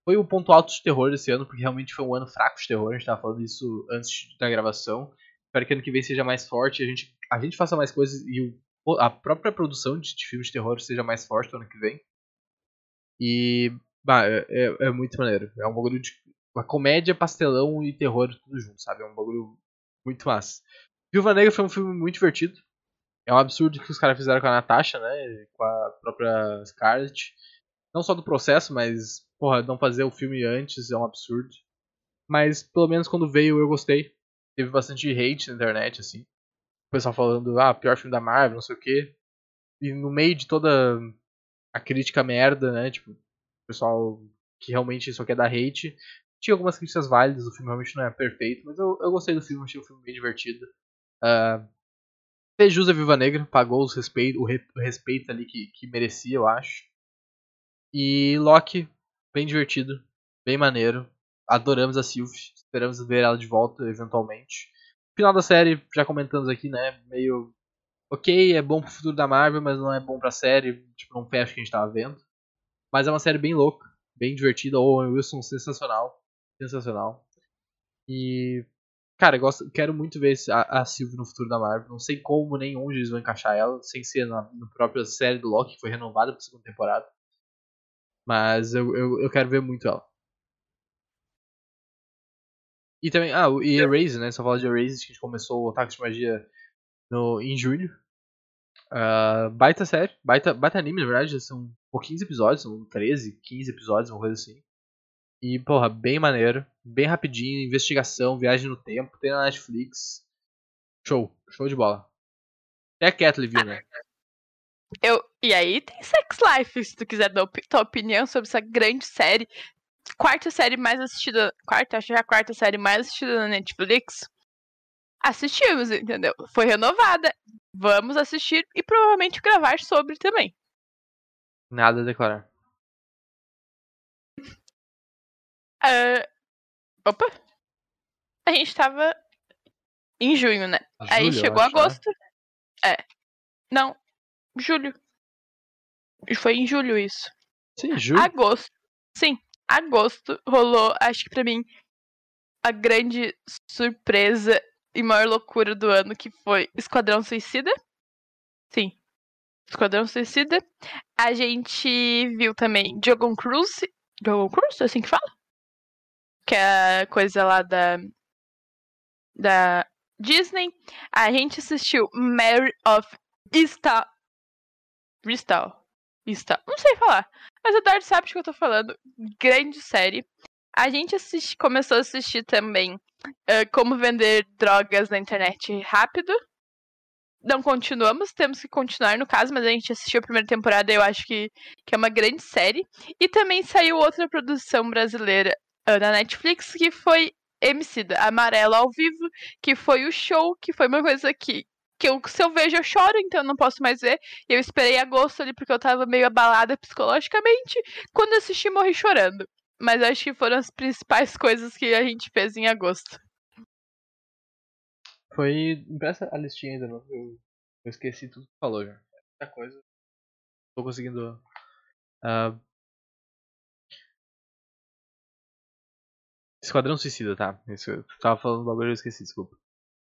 Foi o ponto alto de terror desse ano, porque realmente foi um ano fraco de terror. A gente tava falando isso antes da gravação. Espero que ano que vem seja mais forte, a gente, a gente faça mais coisas e o, a própria produção de, de filmes de terror seja mais forte no ano que vem. E, bah, é, é, é muito maneiro. É um bagulho de. Uma comédia, pastelão e terror tudo junto, sabe? É um bagulho muito massa. Viúva Negra foi um filme muito divertido. É um absurdo que os caras fizeram com a Natasha, né? Com a própria Scarlett. Não só do processo, mas, porra, não fazer o filme antes é um absurdo. Mas, pelo menos quando veio, eu gostei. Teve bastante hate na internet, assim. Pessoal falando, ah, pior filme da Marvel, não sei o quê. E no meio de toda a crítica merda, né? Tipo, o pessoal que realmente só quer dar hate. Tinha algumas críticas válidas, o filme realmente não é perfeito, mas eu, eu gostei do filme, achei o filme bem divertido. Uh, fez a Viva Negra, pagou os respeito, o, re, o respeito ali que, que merecia, eu acho. E Loki, bem divertido, bem maneiro. Adoramos a Sylvie, esperamos ver ela de volta eventualmente. Final da série, já comentamos aqui, né? Meio ok, é bom pro futuro da Marvel, mas não é bom pra série, tipo, não fecha o que a gente tava vendo. Mas é uma série bem louca, bem divertida, o Owen Wilson sensacional, sensacional. E, cara, eu gosto, quero muito ver a, a Sylvie no futuro da Marvel, não sei como nem onde eles vão encaixar ela, sem ser na, na própria série do Loki, que foi renovada pra segunda temporada. Mas eu, eu, eu quero ver muito ela. E também, ah, e Erase, né? Só falar de Erase, que a gente começou o Ataque de Magia no, em julho. Uh, baita série, baita, baita anime, na verdade, são pouquinhos episódios, são 13, 15 episódios, uma coisa assim. E, porra, bem maneiro, bem rapidinho, investigação, viagem no tempo, tem na Netflix. Show, show de bola. Até a Kathleen viu, né? Eu, e aí tem Sex Life, se tu quiser dar tua opinião sobre essa grande série. Quarta série mais assistida. Quarta, acho que é a quarta série mais assistida na Netflix assistimos, entendeu? Foi renovada. Vamos assistir e provavelmente gravar sobre também. Nada a declarar. Uh, opa! A gente tava em junho, né? A Aí julho, chegou agosto. Né? É. Não, julho. Foi em julho isso. Sim, julho. Agosto. Sim, agosto rolou, acho que pra mim, a grande surpresa e maior loucura do ano, que foi Esquadrão Suicida. Sim. Esquadrão Suicida. A gente viu também Jogon Cruise. Jogon Cruise, é assim que fala? Que é a coisa lá da. Da Disney. A gente assistiu Mary of Eastal. Eastal. Eastal. Não sei falar. Mas o Dart sabe de que eu tô falando. Grande série. A gente assist... começou a assistir também uh, Como Vender Drogas na Internet Rápido. Não continuamos, temos que continuar no caso, mas a gente assistiu a primeira temporada e eu acho que, que é uma grande série. E também saiu outra produção brasileira uh, na Netflix que foi Emicida, Amarelo ao Vivo, que foi o show, que foi uma coisa que, que eu, se eu vejo eu choro, então eu não posso mais ver. Eu esperei agosto ali porque eu tava meio abalada psicologicamente. Quando assisti, morri chorando. Mas acho que foram as principais coisas que a gente fez em agosto. Foi. Empresta a listinha ainda, não. Eu, eu esqueci tudo que falou já. Muita coisa. Tô conseguindo. Uh... Esquadrão Suicida, tá? Isso, eu tava falando do bagulho eu esqueci, desculpa.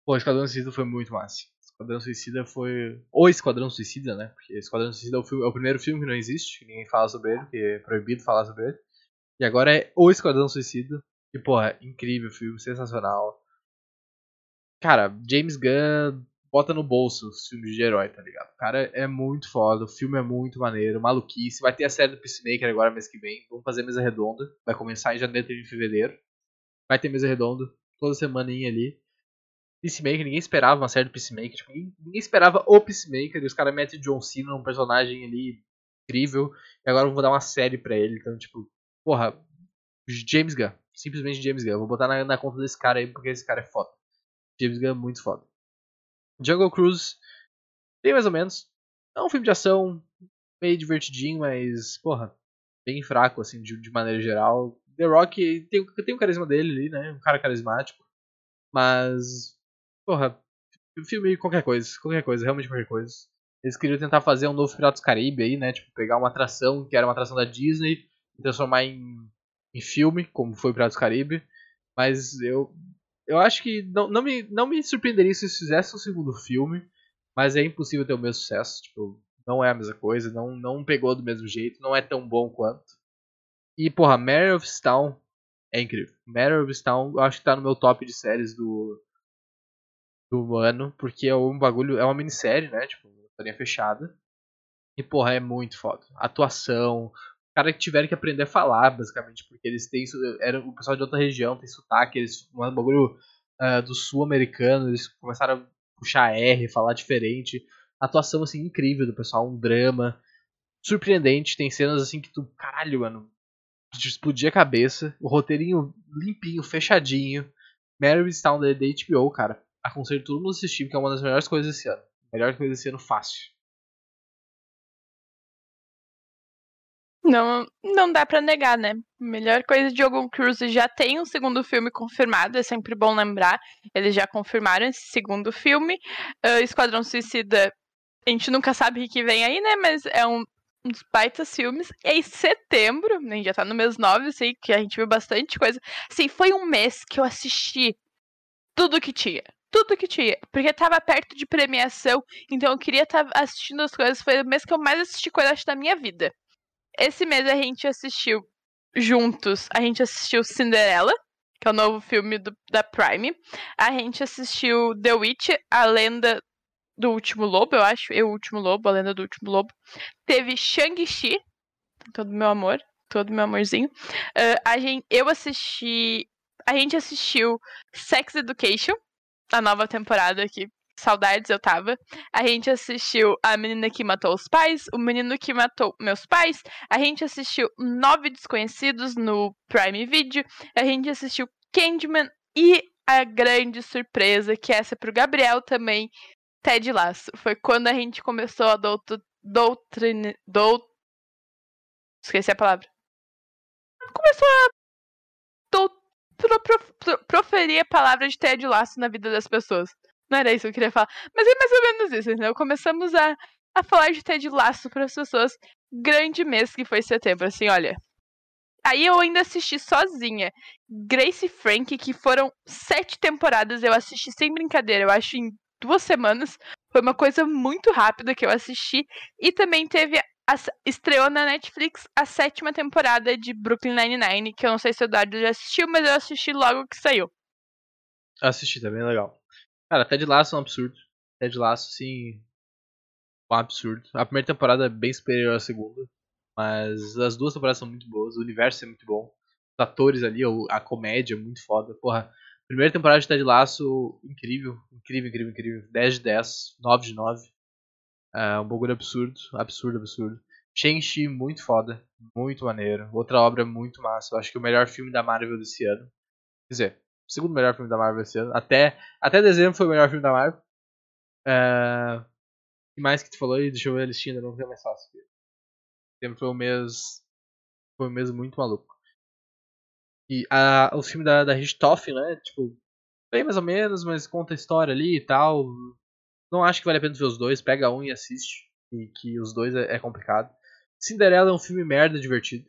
Pô, Esquadrão Suicida foi muito massa. Esquadrão Suicida foi. O Esquadrão Suicida, né? Porque Esquadrão Suicida é o, filme, é o primeiro filme que não existe, que ninguém fala sobre ele, que é proibido falar sobre ele. E agora é O Esquadrão Suicida. E, porra, incrível filme, sensacional. Cara, James Gunn bota no bolso os filmes de herói, tá ligado? O cara é muito foda, o filme é muito maneiro, maluquice. Vai ter a série do Peacemaker agora mês que vem. Vamos fazer mesa redonda. Vai começar em janeiro e fevereiro. Vai ter mesa redonda toda semaninha ali. Peacemaker, ninguém esperava uma série do Peacemaker. Tipo, ninguém, ninguém, esperava o Peacemaker. E os caras metem John Cena, um personagem ali incrível. E agora vou dar uma série pra ele. Então, tipo, Porra, James Gunn. Simplesmente James Gunn. Vou botar na, na, conta desse cara aí porque esse cara é foda. James Gunn é muito foda. Jungle Cruise, bem mais ou menos. É um filme de ação meio divertidinho, mas, porra, bem fraco, assim, de, de maneira geral. The Rock tem, tem o carisma dele ali, né? Um cara carismático. Mas, porra, filme qualquer coisa, qualquer coisa, realmente qualquer coisa. Eles queriam tentar fazer um novo Piratas do Caribe aí, né? Tipo, pegar uma atração que era uma atração da Disney e transformar em, em filme, como foi Piratas do Caribe. Mas eu eu acho que não, não, me, não me surpreenderia se eles fizessem um segundo filme, mas é impossível ter o mesmo sucesso. Tipo, não é a mesma coisa, não, não pegou do mesmo jeito, não é tão bom quanto. E, porra, Mary of Stone é incrível. Mary of Stone eu acho que tá no meu top de séries do, do ano, porque é um bagulho, é uma minissérie, né? Tipo, historinha fechada. E, porra, é muito foda. Atuação, cara que tiveram que aprender a falar, basicamente, porque eles têm. Era o pessoal de outra região, tem sotaque, eles. Um bagulho uh, do sul-americano, eles começaram a puxar R, falar diferente. Atuação, assim, incrível do pessoal, um drama. Surpreendente, tem cenas assim que tu. Caralho, mano. Te explodir a cabeça. O roteirinho limpinho, fechadinho. Mary Town da HBO, cara. Aconselho todo mundo assistir, porque é uma das melhores coisas desse ano. Melhor coisa desse ano fácil. Não, não dá para negar, né? Melhor coisa de Ogun Cruise já tem um segundo filme confirmado, é sempre bom lembrar. Eles já confirmaram esse segundo filme. Uh, Esquadrão Suicida, a gente nunca sabe o que vem aí, né? Mas é um, um dos baitas filmes. E em setembro, né, já tá no mês 9, assim, que a gente viu bastante coisa. Assim, foi um mês que eu assisti tudo que tinha. Tudo que tinha. Porque tava perto de premiação, então eu queria estar tá assistindo as coisas. Foi o mês que eu mais assisti coisas da minha vida. Esse mês a gente assistiu juntos, a gente assistiu Cinderela, que é o novo filme do, da Prime. A gente assistiu The Witch, a lenda do último lobo, eu acho. Eu, o último lobo, a lenda do último lobo. Teve Shang-Chi, todo meu amor, todo meu amorzinho. Uh, a gente, eu assisti. A gente assistiu Sex Education, a nova temporada que saudades eu tava. A gente assistiu A Menina que Matou os Pais, O Menino que Matou Meus Pais. A gente assistiu Nove Desconhecidos no Prime Video. A gente assistiu Candyman e a grande surpresa, que essa é pro Gabriel também, Ted Laço. Foi quando a gente começou a douto, doutrine, dout... Esqueci a palavra. Começou a pro, pro, pro, proferir a palavra de Ted Laço na vida das pessoas. Não era isso que eu queria falar. Mas é mais ou menos isso, entendeu? Começamos a, a falar de Ted Laço para as pessoas. Grande mês que foi setembro, assim, olha. Aí eu ainda assisti sozinha. Grace Frank, que foram sete temporadas, eu assisti sem brincadeira, eu acho em duas semanas. Foi uma coisa muito rápida que eu assisti. E também teve. A, estreou na Netflix a sétima temporada de Brooklyn Nine-Nine, que eu não sei se o Eduardo já assistiu, mas eu assisti logo que saiu. Assisti, tá bem legal. Cara, Ted Lasso é um absurdo. Ted Lasso, sim. Um absurdo. A primeira temporada é bem superior à segunda. Mas as duas temporadas são muito boas. O universo é muito bom. Os atores ali, a comédia é muito foda. Porra, primeira temporada de Ted Lasso, incrível. Incrível, incrível, incrível. 10 de 10, 9 de 9. É um bagulho absurdo. Absurdo, absurdo. Shang-Chi, muito foda. Muito maneiro. Outra obra muito massa. Eu acho que o melhor filme da Marvel desse ano. Quer dizer, segundo melhor filme da Marvel esse ano. Até, até dezembro foi o melhor filme da Marvel. É... O que mais que tu falou aí? Deixa eu ver a listinha, não tem mais fácil. Dezembro foi um mês. Foi um mês muito maluco. E a, o filme da, da Richthofen, né? Tipo, bem mais ou menos, mas conta a história ali e tal. Não acho que vale a pena ver os dois. Pega um e assiste. E que os dois é, é complicado. Cinderela é um filme merda divertido.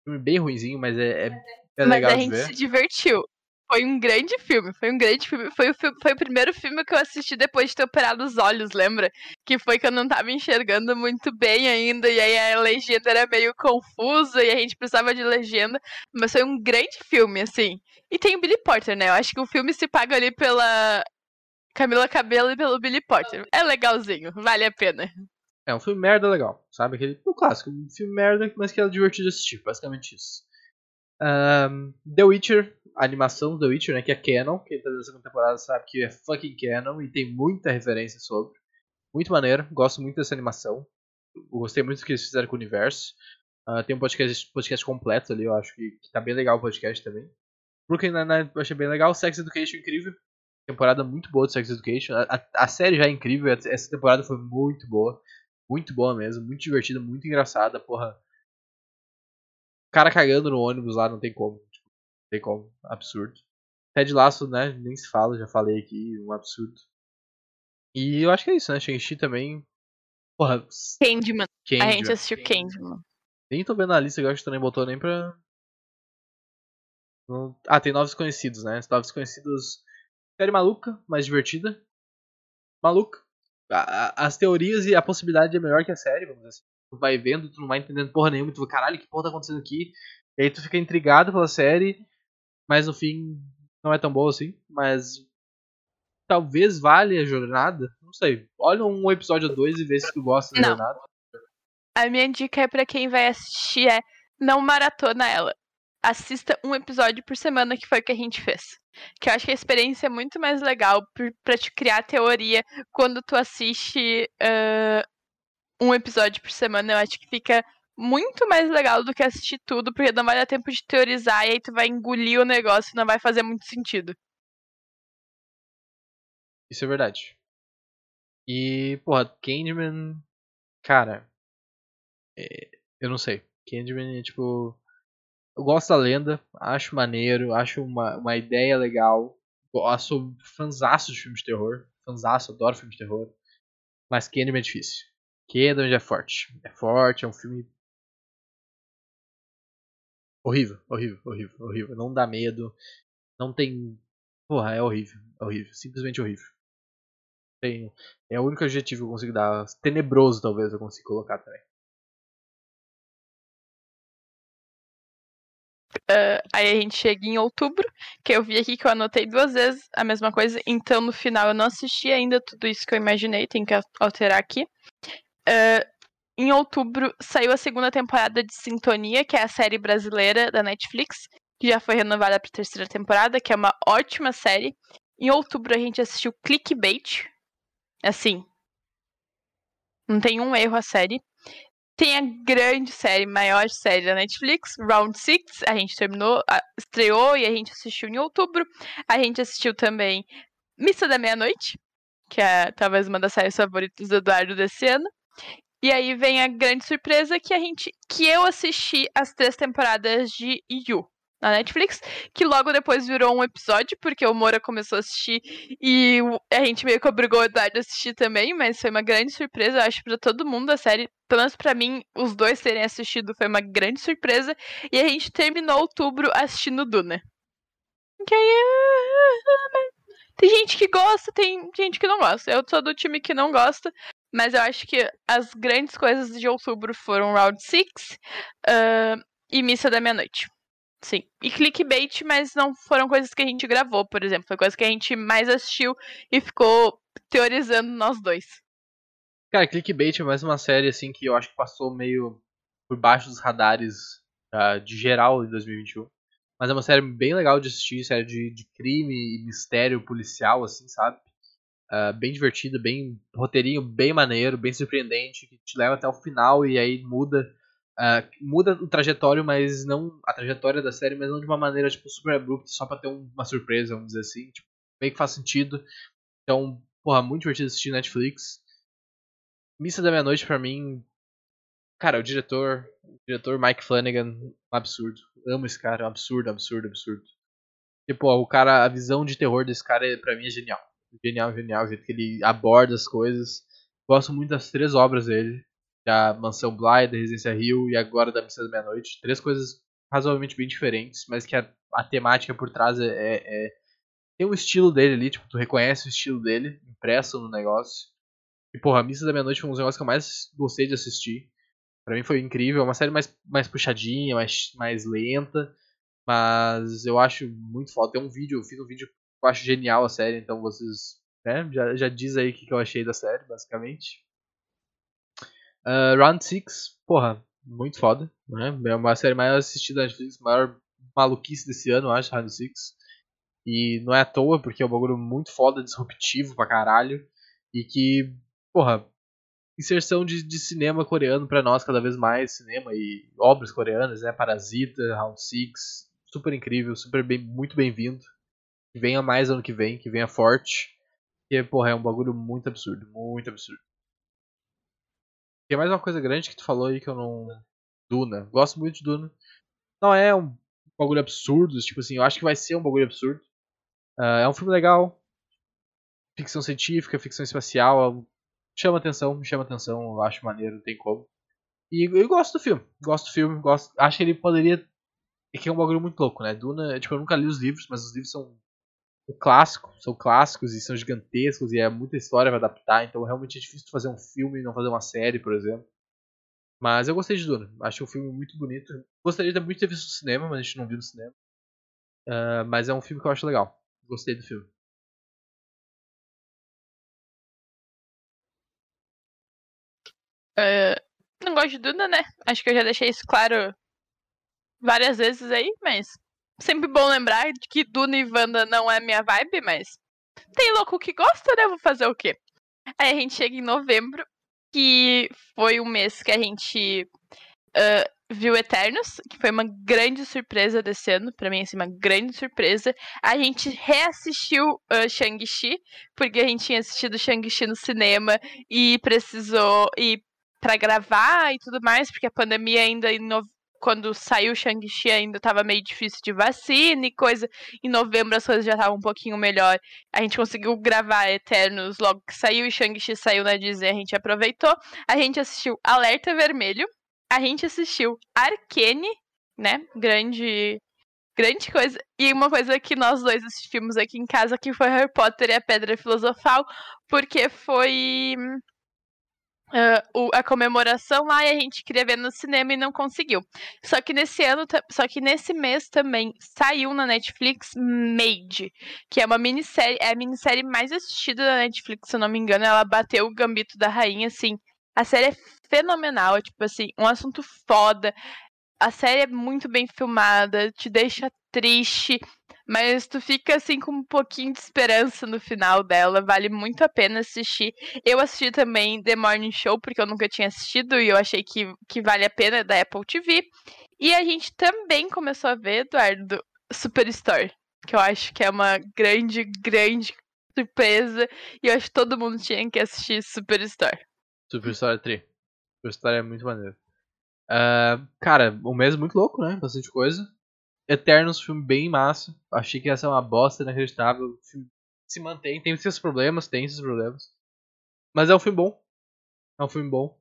Um filme bem ruizinho, mas é, é, é legal mas a gente se divertiu. Foi um grande filme, foi um grande filme. Foi o, foi o primeiro filme que eu assisti depois de ter operado os olhos, lembra? Que foi que eu não tava enxergando muito bem ainda, e aí a legenda era meio confusa e a gente precisava de legenda. Mas foi um grande filme, assim. E tem o Billy Porter, né? Eu acho que o filme se paga ali pela Camila Cabello e pelo Billy Porter. É legalzinho, vale a pena. É um filme merda legal, sabe? Aquele um clássico, um filme merda, mas que é divertido de assistir, basicamente isso. Um, The Witcher, a animação do The Witcher, né, que é canon, quem tá na segunda temporada sabe que é fucking canon e tem muita referência sobre. Muito maneiro, gosto muito dessa animação. Eu gostei muito do que eles fizeram com o universo. Uh, tem um podcast, podcast completo ali, eu acho que, que tá bem legal o podcast também. Brooklyn Nine-Nine eu achei bem legal. Sex Education incrível. Temporada muito boa de Sex Education. A, a, a, série já é incrível, essa temporada foi muito boa. Muito boa mesmo, muito divertida, muito engraçada, porra cara cagando no ônibus lá, não tem como. Tipo, não tem como. Absurdo. Ted Laço, né? Nem se fala, já falei aqui, um absurdo. E eu acho que é isso, né? Shang-Chi também. Porra, Candyman. Candyman. A gente assistiu Candyman. Nem tô vendo a lista eu acho que tu nem botou nem pra. Não- Ah, tem Novos Conhecidos, né? Novos Conhecidos. Série maluca, mais divertida. Maluca. A- a- As teorias e a possibilidade é melhor que a série, vamos dizer assim. Tu vai vendo, tu não vai entendendo porra nenhuma, tu vai, caralho, que porra tá acontecendo aqui? E aí tu fica intrigado pela série, mas no fim não é tão boa assim. Mas talvez valha a jornada. Não sei. Olha um episódio ou dois e vê se tu gosta da Não. jornada. A minha dica é pra quem vai assistir é não maratona ela. Assista um episódio por semana, que foi o que a gente fez. Que eu acho que a experiência é muito mais legal pra te criar teoria quando tu assiste ah, um episódio por semana. Eu acho que fica muito mais legal do que assistir tudo, porque não vai dar tempo de teorizar e aí tu vai engolir o negócio e não vai fazer muito sentido. Isso é verdade. E, porra, Candyman. Cara. é, eu não sei. Candyman é tipo. Eu gosto da lenda, acho maneiro, acho uma, uma ideia legal. Gosto, sou fanzaço de filmes de terror. Fanzaço, adoro filmes de terror. Mas Candyman é difícil. Candyman é forte. É forte, é um filme. Horrível, horrível, horrível, horrível. Não dá medo. Não tem. Porra, é horrível. É horrível. Simplesmente horrível. Tem, é o único adjetivo que eu consigo dar. Tenebroso, talvez, eu consiga colocar também. Ah, aí a gente chega em outubro, que eu vi aqui que eu anotei duas vezes a mesma coisa, então no final eu não assisti ainda tudo isso que eu imaginei, tem que alterar aqui. Ah, em outubro saiu a segunda temporada de Sintonia, que é a série brasileira da Netflix, que já foi renovada para terceira temporada, que é uma ótima série. Em outubro a gente assistiu Clickbait, assim, não tem um erro a série. Tem a grande série, maior série da Netflix, Round Six. A gente terminou, estreou e a gente assistiu em outubro. A gente assistiu também Missa da Meia-Noite, que é talvez uma das séries favoritas do Eduardo desse ano. E aí vem a grande surpresa que a gente, que eu assisti as três temporadas de You na Netflix, que logo depois virou um episódio, porque o Moura começou a assistir e a gente meio que obrigou o Eduardo a assistir também, mas foi uma grande surpresa, eu acho, pra todo mundo a série. Pelo menos pra mim, os dois terem assistido foi uma grande surpresa. E a gente terminou outubro assistindo Duna. Tem gente que gosta, tem gente que não gosta. Eu sou do time que não gosta. Mas eu acho que as grandes coisas de outubro foram Round 6 e Missa da Meia-Noite. Sim. E clickbait, mas não foram coisas que a gente gravou, por exemplo. Foi coisa que a gente mais assistiu e ficou teorizando nós dois. Cara, Clickbait é mais uma série assim que eu acho que passou meio por baixo dos radares ah, de geral em 2021. Mas é uma série bem legal de assistir, série de, de crime e mistério policial, assim, sabe? Ah, bem divertida, bem roteirinho bem maneiro, bem surpreendente, que te leva até o final e aí muda ah, muda o trajetório, mas não a trajetória da série, mas não de uma maneira tipo super abrupta, só pra ter um- uma surpresa, vamos dizer assim, tipo, meio que faz sentido. Então, porra, muito divertido assistir Netflix. Missa da Meia-Noite pra mim, cara, o diretor, o diretor Mike Flanagan, um absurdo. Amo esse cara, um absurdo, absurdo, absurdo. Tipo, o cara, a visão de terror desse cara pra mim é genial. Genial, genial, o jeito que ele aborda as coisas. Gosto muito das três obras dele. Da Mansão Bly, da Residência Rio e agora da Missa da Meia-Noite. Três coisas razoavelmente bem diferentes, mas que a, a temática por trás é, é- é- Tem um estilo dele ali, tipo, tu reconhece o estilo dele, impresso no negócio. E, porra, a Missa da Meia-Noite foi um dos negócios que eu mais gostei de assistir. Pra mim foi incrível, é uma série mais, mais puxadinha, mais, mais lenta. Mas eu acho muito foda. Tem um vídeo, eu fiz um vídeo que eu acho genial a série, então vocês né, já, já diz aí o que, que eu achei da série, basicamente. Ah, Round 6, porra, muito foda. Né? É uma série mais assistida da Netflix, maior maluquice desse ano, eu acho, Round 6. E não é à toa, porque é um bagulho muito foda, disruptivo pra caralho. E que, porra, inserção de, de cinema coreano pra nós cada vez mais, cinema e obras coreanas, né? Parasita, Round 6, super incrível, super bem, muito bem-vindo. Que venha mais ano que vem, que venha forte. Porque, porra, é um bagulho muito absurdo, muito absurdo. Tem mais uma coisa grande que tu falou aí que eu não. Duna. Gosto muito de Duna. Não é um bagulho absurdo, tipo assim, eu acho que vai ser um bagulho absurdo. Ah, é um filme legal. ficção científica, ficção espacial, chama atenção, chama atenção, eu acho maneiro, não tem como. E eu gosto do filme, gosto do filme, gosto, acho que ele poderia é que é um bagulho muito louco, né? Duna, tipo, eu nunca li os livros, mas os livros são o clássico, são clássicos e são gigantescos e é muita história pra adaptar, então realmente é difícil fazer um filme e não fazer uma série, por exemplo. Mas eu gostei de Duna, acho um filme muito bonito. Gostaria muito de ter visto no cinema, mas a gente não viu no cinema. Uh, mas é um filme que eu acho legal. Gostei do filme. Uh, não gosto de Duna, né? Acho que eu já deixei isso claro várias vezes aí, mas sempre bom lembrar de que Duna e Wanda não é minha vibe, mas tem louco que gosta, né? Vou fazer o quê? Aí a gente chega em novembro, que foi um mês que a gente uh, viu Eternos, que foi uma grande surpresa desse ano, para mim, assim, uma grande surpresa. A gente reassistiu uh, Shang-Chi, porque a gente tinha assistido Shang-Chi no cinema e precisou ir para gravar e tudo mais, porque a pandemia ainda quando saiu Shang-Chi ainda estava meio difícil de vacina e coisa. Em novembro as coisas já estavam um pouquinho melhor. A gente conseguiu gravar Eternos logo que saiu e Shang-Chi saiu na Disney, a gente aproveitou. A gente assistiu Alerta Vermelho. A gente assistiu Arcane, né? Grande grande coisa. E uma coisa que nós dois assistimos aqui em casa que foi Harry Potter e a Pedra Filosofal, porque foi Uh, o, a comemoração lá e a gente queria ver no cinema e não conseguiu. Só que nesse ano, só que nesse mês também saiu na Netflix Made, que é uma minissérie, é a minissérie mais assistida da Netflix, se eu não me engano, ela bateu o Gambito da Rainha, assim. A série é fenomenal, é tipo assim, um assunto foda. A série é muito bem filmada, te deixa triste, mas tu fica assim com um pouquinho de esperança no final dela. Vale muito a pena assistir. Eu assisti também The Morning Show, porque eu nunca tinha assistido e eu achei que, que vale a pena da Apple TV. E a gente também começou a ver, Eduardo, Superstore, que eu acho que é uma grande, grande surpresa. E eu acho que todo mundo tinha que assistir Superstore. Superstore 3. Superstore é muito maneiro. Uh, cara, um mês muito louco, né? Bastante coisa. Eternos, filme bem massa. Achei que ia ser uma bosta inacreditável. Se mantém, tem seus problemas, tem seus problemas. Mas é um filme bom. É um filme bom.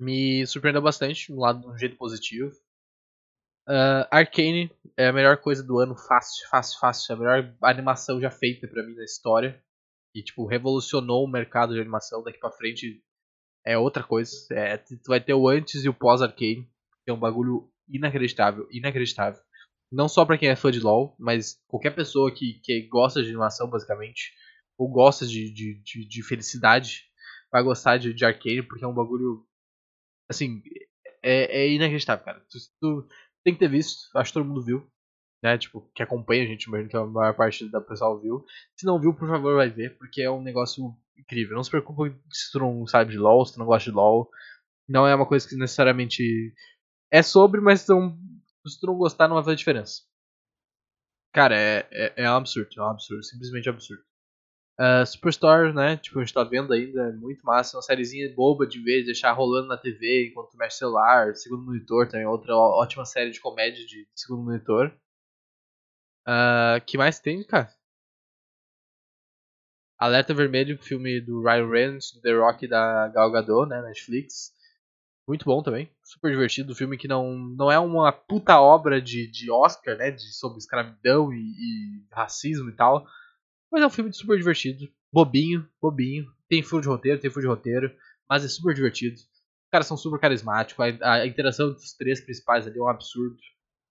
Me surpreendeu bastante, um lado de um jeito positivo. Uh, Arcane é a melhor coisa do ano, fácil, fácil, fácil. É a melhor animação já feita pra mim na história. E, tipo, revolucionou o mercado de animação. Daqui pra frente é outra coisa. É, tu vai ter o antes e o pós-Arcane. É um bagulho inacreditável, inacreditável. Não só para quem é fã de LoL, mas qualquer pessoa que, que gosta de animação, basicamente, ou gosta de, de, de, de felicidade, vai gostar de, de Arcane, porque é um bagulho. Assim, é, é inacreditável, cara. Tu, tu, tem que ter visto, acho que todo mundo viu. Né, tipo, que acompanha a gente, imagino que a maior parte da pessoal viu. Se não viu, por favor, vai ver, porque é um negócio incrível. Não se preocupe se tu não sabe de LoL, se tu não gosta de LoL. Não é uma coisa que necessariamente é sobre, mas são se tu não gostar, não vai fazer diferença. Cara, é, é, é um absurdo, é um absurdo, simplesmente absurdo. Uh, Superstore, né? Tipo, a gente tá vendo ainda, é muito massa. Uma sériezinha boba de vez, deixar rolando na TV enquanto mexe celular. Segundo monitor também, outra ótima série de comédia de segundo monitor. Uh, que mais tem, cara? Alerta Vermelho, filme do Ryan Reynolds, The Rock da Gal Gadot, né? Netflix. Muito bom também. Super divertido. filme que não, não é uma puta obra de, de Oscar, né? De, sobre escravidão e, e racismo e tal. Mas é um filme super divertido. Bobinho, bobinho. Tem furo de roteiro, tem furo de roteiro. Mas é super divertido. Os caras são super carismáticos. A, a interação dos três principais ali é um absurdo.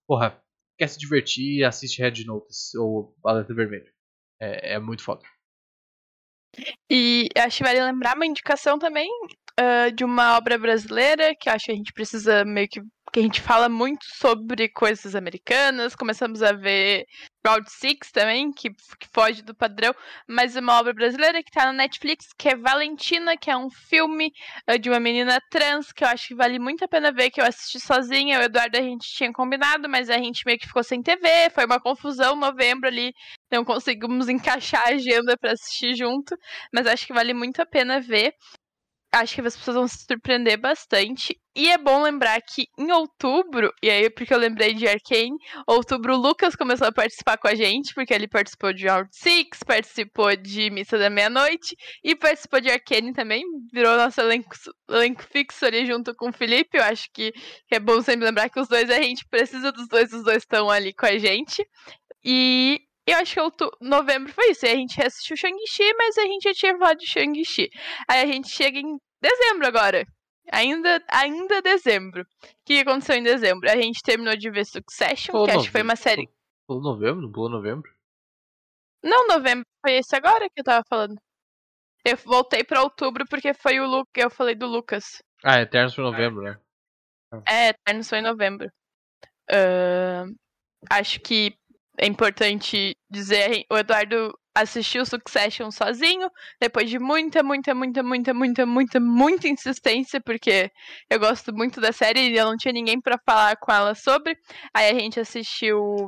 Porra, quer se divertir, assiste Red Notice ou Alerta Vermelho. É, é muito foda. E acho que vale lembrar uma indicação também uh, de uma obra brasileira, que acho que a gente precisa meio que. que a gente fala muito sobre coisas americanas. Começamos a ver Round Six também, que, que foge do padrão, mas uma obra brasileira que tá na Netflix, que é Valentina, que é um filme uh, de uma menina trans, que eu acho que vale muito a pena ver, que eu assisti sozinha. O Eduardo a gente tinha combinado, mas a gente meio que ficou sem TV, foi uma confusão novembro ali, não conseguimos (laughs) encaixar a agenda para assistir junto, mas acho que vale muito a pena ver acho que as pessoas vão se surpreender bastante. E é bom lembrar que em outubro, e aí porque eu lembrei de Arcane, outubro o Lucas começou a participar com a gente, porque ele participou de Round Six, participou de Missa da Meia-Noite e participou de Arcane também, virou nosso elenco, elenco fixo ali junto com o Felipe. Eu acho que, que é bom sempre lembrar que os dois a gente precisa dos dois, os dois estão ali com a gente. E eu acho que outubro, novembro foi isso. Aí a gente assistiu Shang-Chi, mas a gente já tinha falado de Shang-Chi. Aí a gente chega em dezembro agora. Ainda, ainda dezembro. O que aconteceu em dezembro? A gente terminou de ver Succession, que acho que foi uma série. Pulou novembro? Não pulou novembro? Não, novembro. Foi esse agora que eu tava falando. Eu voltei pra outubro porque foi o Luke, eu falei do Lucas. Ah, Eternos foi novembro, né? É, Eternos foi em novembro. Uh, acho que é importante dizer, o Eduardo assistiu Succession sozinho, depois de muita, muita, muita, muita, muita, muita, muita insistência, porque eu gosto muito da série e eu não tinha ninguém para falar com ela sobre. Aí a gente assistiu.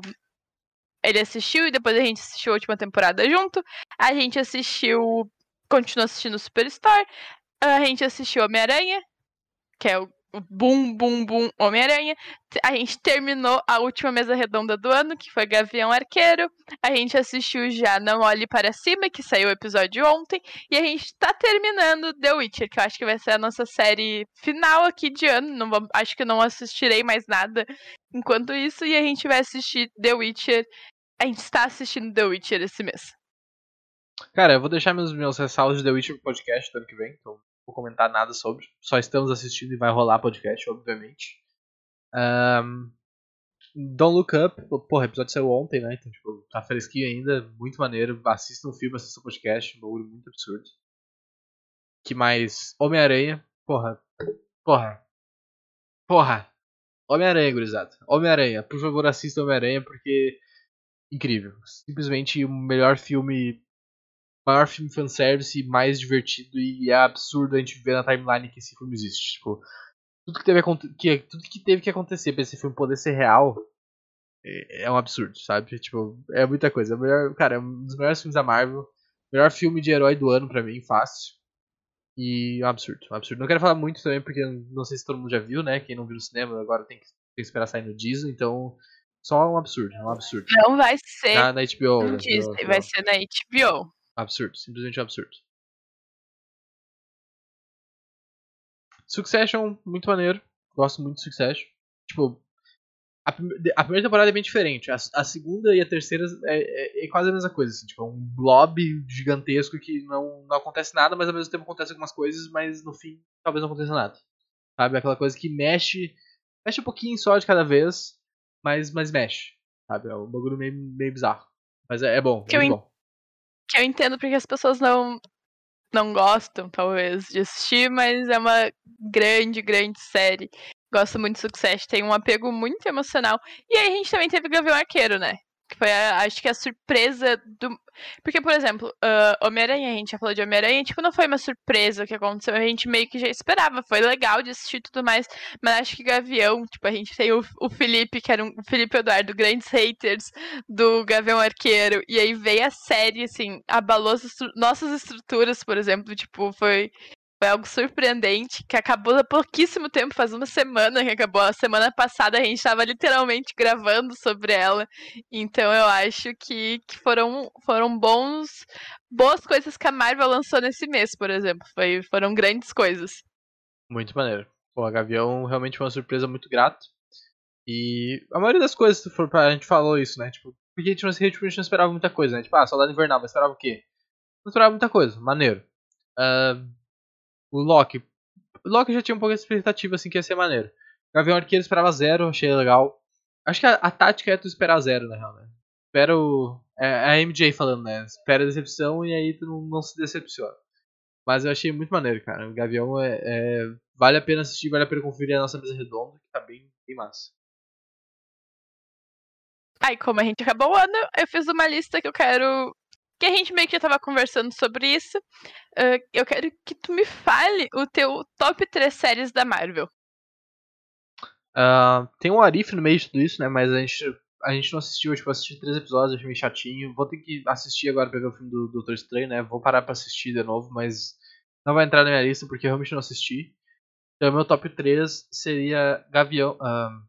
Ele assistiu e depois a gente assistiu a última temporada junto. A gente assistiu. Continuou assistindo Superstore. A gente assistiu Homem-Aranha, que é o Bum, bum, bum, Homem-Aranha. A gente terminou a última mesa redonda do ano, que foi Gavião Arqueiro. A gente assistiu já Não Olhe Para Cima, que saiu o episódio ontem. E a gente tá terminando The Witcher, que eu acho que vai ser a nossa série final aqui de ano. Não vou, acho que não assistirei mais nada enquanto isso. E a gente vai assistir The Witcher. A gente está assistindo The Witcher esse mês. Cara, eu vou deixar meus, meus ressaltos de The Witcher podcast do ano que vem, então vou comentar nada sobre. Só estamos assistindo e vai rolar podcast, obviamente. Um, Don't Look Up, porra, o episódio saiu ontem, né? Então, tipo, tá fresquinho ainda, muito maneiro. Assista um filme, assista um podcast, um bagulho muito absurdo. Que mais? Homem-Aranha, porra, porra, porra. Homem-Aranha, gurizada. Homem-Aranha, por favor, assista Homem-Aranha porque. Incrível. Simplesmente o melhor filme maior filme fanservice, mais divertido e é absurdo a gente ver na timeline que esse filme existe. Tipo, tudo que teve, que, tudo que, teve que acontecer pra esse filme poder ser real é, é um absurdo, sabe? Tipo, é muita coisa. É melhor, cara, é um dos melhores filmes da Marvel. Melhor filme de herói do ano pra mim, fácil. E é um absurdo, um absurdo. Não quero falar muito também, porque não sei se todo mundo já viu, né? Quem não viu no cinema agora tem que, tem que esperar sair no Disney, então. Só um absurdo, é um absurdo. Não vai ser na, na HBO. No Disney, vai ser na HBO. Absurdo, simplesmente absurdo. Succession, muito maneiro. Gosto muito de Succession. Tipo, a, a primeira temporada é bem diferente. A, a segunda e a terceira é, é, é, quase a mesma coisa. Assim, tipo, é um blob gigantesco que não, não acontece nada, mas ao mesmo tempo acontece algumas coisas, mas no fim talvez não aconteça nada. Sabe? Aquela coisa que mexe. Mexe um pouquinho só de cada vez, mas, mas mexe. Sabe? É um bagulho meio, meio bizarro. Mas é, é bom. É bom que eu entendo porque as pessoas não não gostam, talvez, de assistir, mas é uma grande, grande série. Gosto muito de Success, tem um apego muito emocional. E aí a gente também teve Gavião Arqueiro, né? Que foi, a, acho que a surpresa do. Porque, por exemplo, uh, Homem-Aranha, a gente já falou de Homem-Aranha, tipo, não foi uma surpresa o que aconteceu, a gente meio que já esperava, foi legal de assistir tudo mais, mas acho que Gavião, tipo, a gente tem o, o Felipe, que era um Felipe Eduardo, grandes haters do Gavião Arqueiro, e aí veio a série, assim, abalou as estru nossas estruturas, por exemplo, tipo, foi foi algo surpreendente, que acabou há pouquíssimo tempo, faz uma semana que acabou. A semana passada a gente estava literalmente gravando sobre ela. Então eu acho que, que foram, foram bons boas coisas que a Marvel lançou nesse mês, por exemplo. Foi, foram grandes coisas. Muito maneiro. Pô, a Gavião realmente foi uma surpresa muito grata. E a maioria das coisas, se for pra, a gente falou isso, né? Tipo, porque a gente não, a gente não esperava muita coisa, né? Tipo, ah, Soldado Invernal, mas esperava o quê? Não esperava muita coisa, maneiro. Uh, o Loki. O Loki já tinha um pouco de expectativa assim que ia ser maneiro. Gavião Arqueiro esperava zero, achei legal. Acho que a, a tática é tu esperar zero, na real, né? Espera o. É, é a MJ falando, né? Espera a decepção e aí tu não, não se decepciona. Mas eu achei muito maneiro, cara. O Gavião é, é, Vale a pena assistir, vale a pena conferir a nossa mesa redonda, que tá bem, bem massa. Aí, como a gente acabou o ano, eu fiz uma lista que eu quero que a gente meio que já tava conversando sobre isso. Uh, eu quero que tu me fale o teu top 3 séries da Marvel. Uh, tem um Arif no meio de tudo isso, né? Mas a gente, a gente não assistiu, tipo, assisti três episódios, achei meio chatinho. Vou ter que assistir agora pra ver o filme do Doutor Estranho, né? Vou parar pra assistir de novo, mas não vai entrar na minha lista porque eu realmente não assisti. Então, meu top 3 seria Gavião, uh,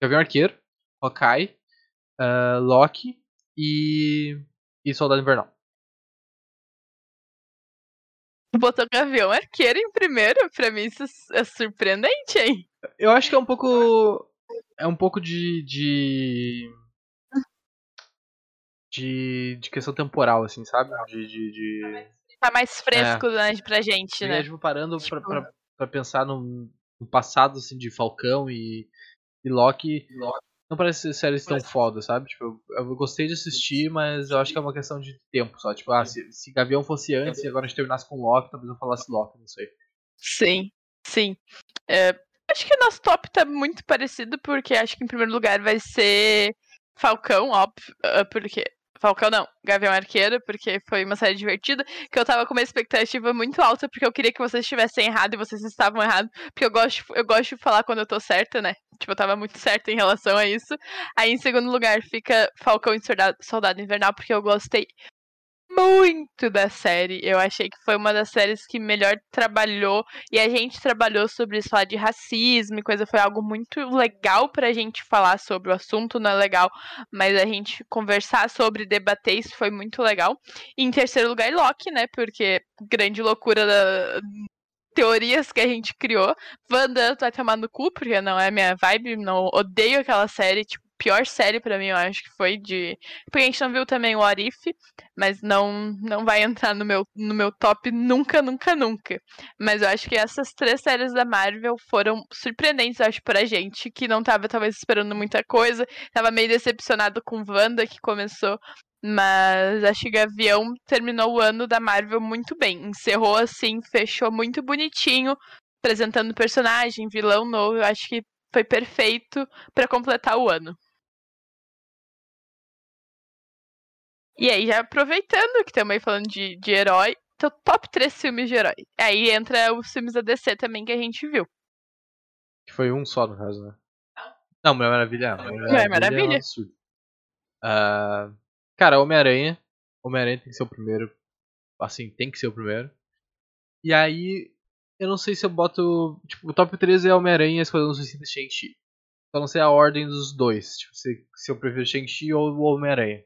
Gavião Arqueiro, Hawkeye, Loki e, e Soldado Invernal. Botou Gavião Arqueiro em primeiro? Pra mim isso é surpreendente, hein? Eu acho que é um pouco. É um pouco de. de. de, de questão temporal, assim, sabe? De. de, de... Tá mais fresco é. né, pra gente, né? Tipo, parando tipo... pra, pra, pra, pensar no, no, passado, assim, de Falcão e, e Loki. Loki não parece séries tão foda, sabe? Tipo, eu, eu, gostei de assistir, mas eu acho que é uma questão de tempo só. Tipo, ah, se, se Gavião fosse antes e agora a gente terminasse com Loki, talvez eu falasse Loki, não sei. Sim, sim. É, acho que o nosso top tá muito parecido, porque acho que em primeiro lugar vai ser Falcão, óbvio, ah, porque Falcão não, Gavião Arqueiro, porque foi uma série divertida, que eu tava com uma expectativa muito alta, porque eu queria que vocês estivessem errados e vocês estavam errados, porque eu gosto, eu gosto de falar quando eu tô certa, né? Tipo, eu tava muito certa em relação a isso. Aí, em segundo lugar, fica Falcão e Soldado, Soldado Invernal, porque eu gostei muito da série. Eu achei que foi uma das séries que melhor trabalhou. E a gente trabalhou sobre isso lá de racismo e coisa. Foi algo muito legal pra gente falar sobre o assunto, não é legal. Mas a gente conversar sobre, debater isso foi muito legal. E em terceiro lugar, Loki, né? Porque grande loucura da, teorias que a gente criou. Wanda vai tomar no cu, porque não é minha vibe, não odeio aquela série, tipo, pior série para mim, eu acho que foi de. Porque a gente não viu também o Arif, mas não não vai entrar no meu, no meu top nunca, nunca, nunca. Mas eu acho que essas três séries da Marvel foram surpreendentes, eu acho, pra gente, que não tava talvez esperando muita coisa, tava meio decepcionado com Wanda, que começou. Mas acho que Gavião terminou o ano da Marvel muito bem. Encerrou assim, fechou muito bonitinho, apresentando personagem, vilão novo. Eu acho que foi perfeito para completar o ano. E aí, já aproveitando que aí falando de, de herói, então top 3 filmes de herói. Aí entra os filmes da DC também que a gente viu. Que foi um só, no caso, né? Não, Mulher Maravilha. Mulher Maravilha. Maravilha. É uh, cara, Homem-Aranha. Homem-Aranha tem que ser o primeiro. Assim, tem que ser o primeiro. E aí, eu não sei se eu boto. Tipo, o top 3 é Homem-Aranha e Esquadrão Suicida Shang-Chi. Só não sei a ordem dos dois. Tipo, se, se eu prefiro Shang-Chi ou o Homem-Aranha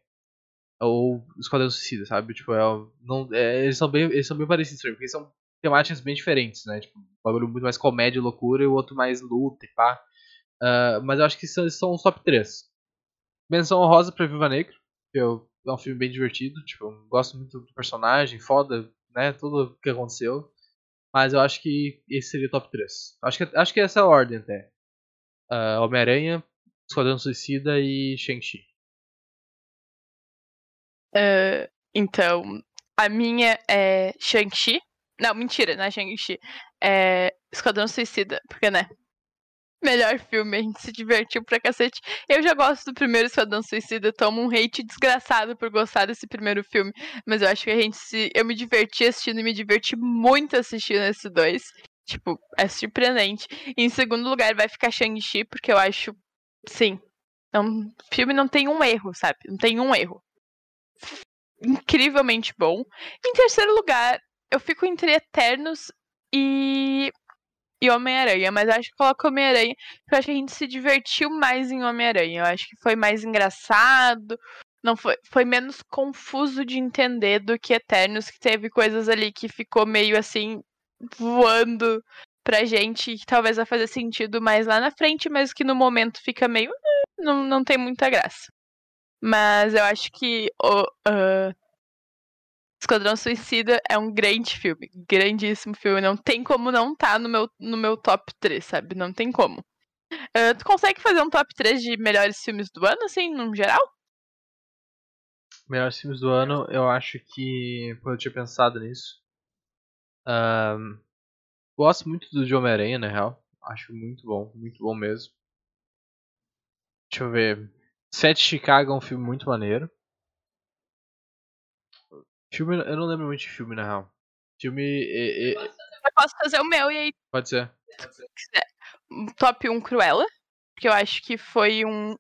ou Esquadrão Suicida, sabe? Tipo, é, não, é, eles, são bem, eles são bem parecidos, porque são temáticas bem diferentes, né? Tipo, um bagulho muito mais comédia e loucura e o outro mais luta e pá. Uh, mas eu acho que são, são os top 3. Menção honrosa pra Viva Negra, que eu, é um filme bem divertido, tipo, eu gosto muito do personagem, foda, né? Tudo o que aconteceu. Mas eu acho que esse seria o top 3. Acho que, acho que essa é a ordem até. Uh, Homem-Aranha, Esquadrão Suicida e Shang-Chi. Uh, então, a minha é Shang-Chi. Não, mentira, não é Shang-Chi. É Esquadrão Suicida, porque, né? Melhor filme, a gente se divertiu pra cacete. Eu já gosto do primeiro Esquadrão Suicida, tomo um hate desgraçado por gostar desse primeiro filme. Mas eu acho que a gente se. Eu me diverti assistindo e me diverti muito assistindo esses dois. Tipo, é surpreendente. E em segundo lugar vai ficar Shang-Chi, porque eu acho. Sim. Um filme não tem um erro, sabe? Não tem um erro incrivelmente bom. Em terceiro lugar, eu fico entre Eternos e e Homem-Aranha, mas acho que coloco Homem-Aranha, porque eu acho que a gente se divertiu mais em Homem-Aranha. Eu acho que foi mais engraçado, não foi, foi menos confuso de entender do que Eternos, que teve coisas ali que ficou meio assim voando pra gente, que talvez vai fazer sentido mais lá na frente, mas que no momento fica meio eh, não, não tem muita graça. Mas eu acho que o uh, Esquadrão Suicida é um grande filme. Grandíssimo filme. Não tem como não tá no meu, no meu top 3, sabe? Não tem como. Uh, tu consegue fazer um top 3 de melhores filmes do ano, assim, no geral? Melhores filmes do ano, eu acho que. Pô, eu tinha pensado nisso. Um, gosto muito do de Homem-Aranha, na real. Acho muito bom, muito bom mesmo. Deixa eu ver. Sete Chicago é um filme muito maneiro. Filme, eu não lembro muito de filme, na real. Filme. É, é... Eu posso fazer o meu e aí. Pode ser. Top 1 Cruella. Que eu acho que foi um.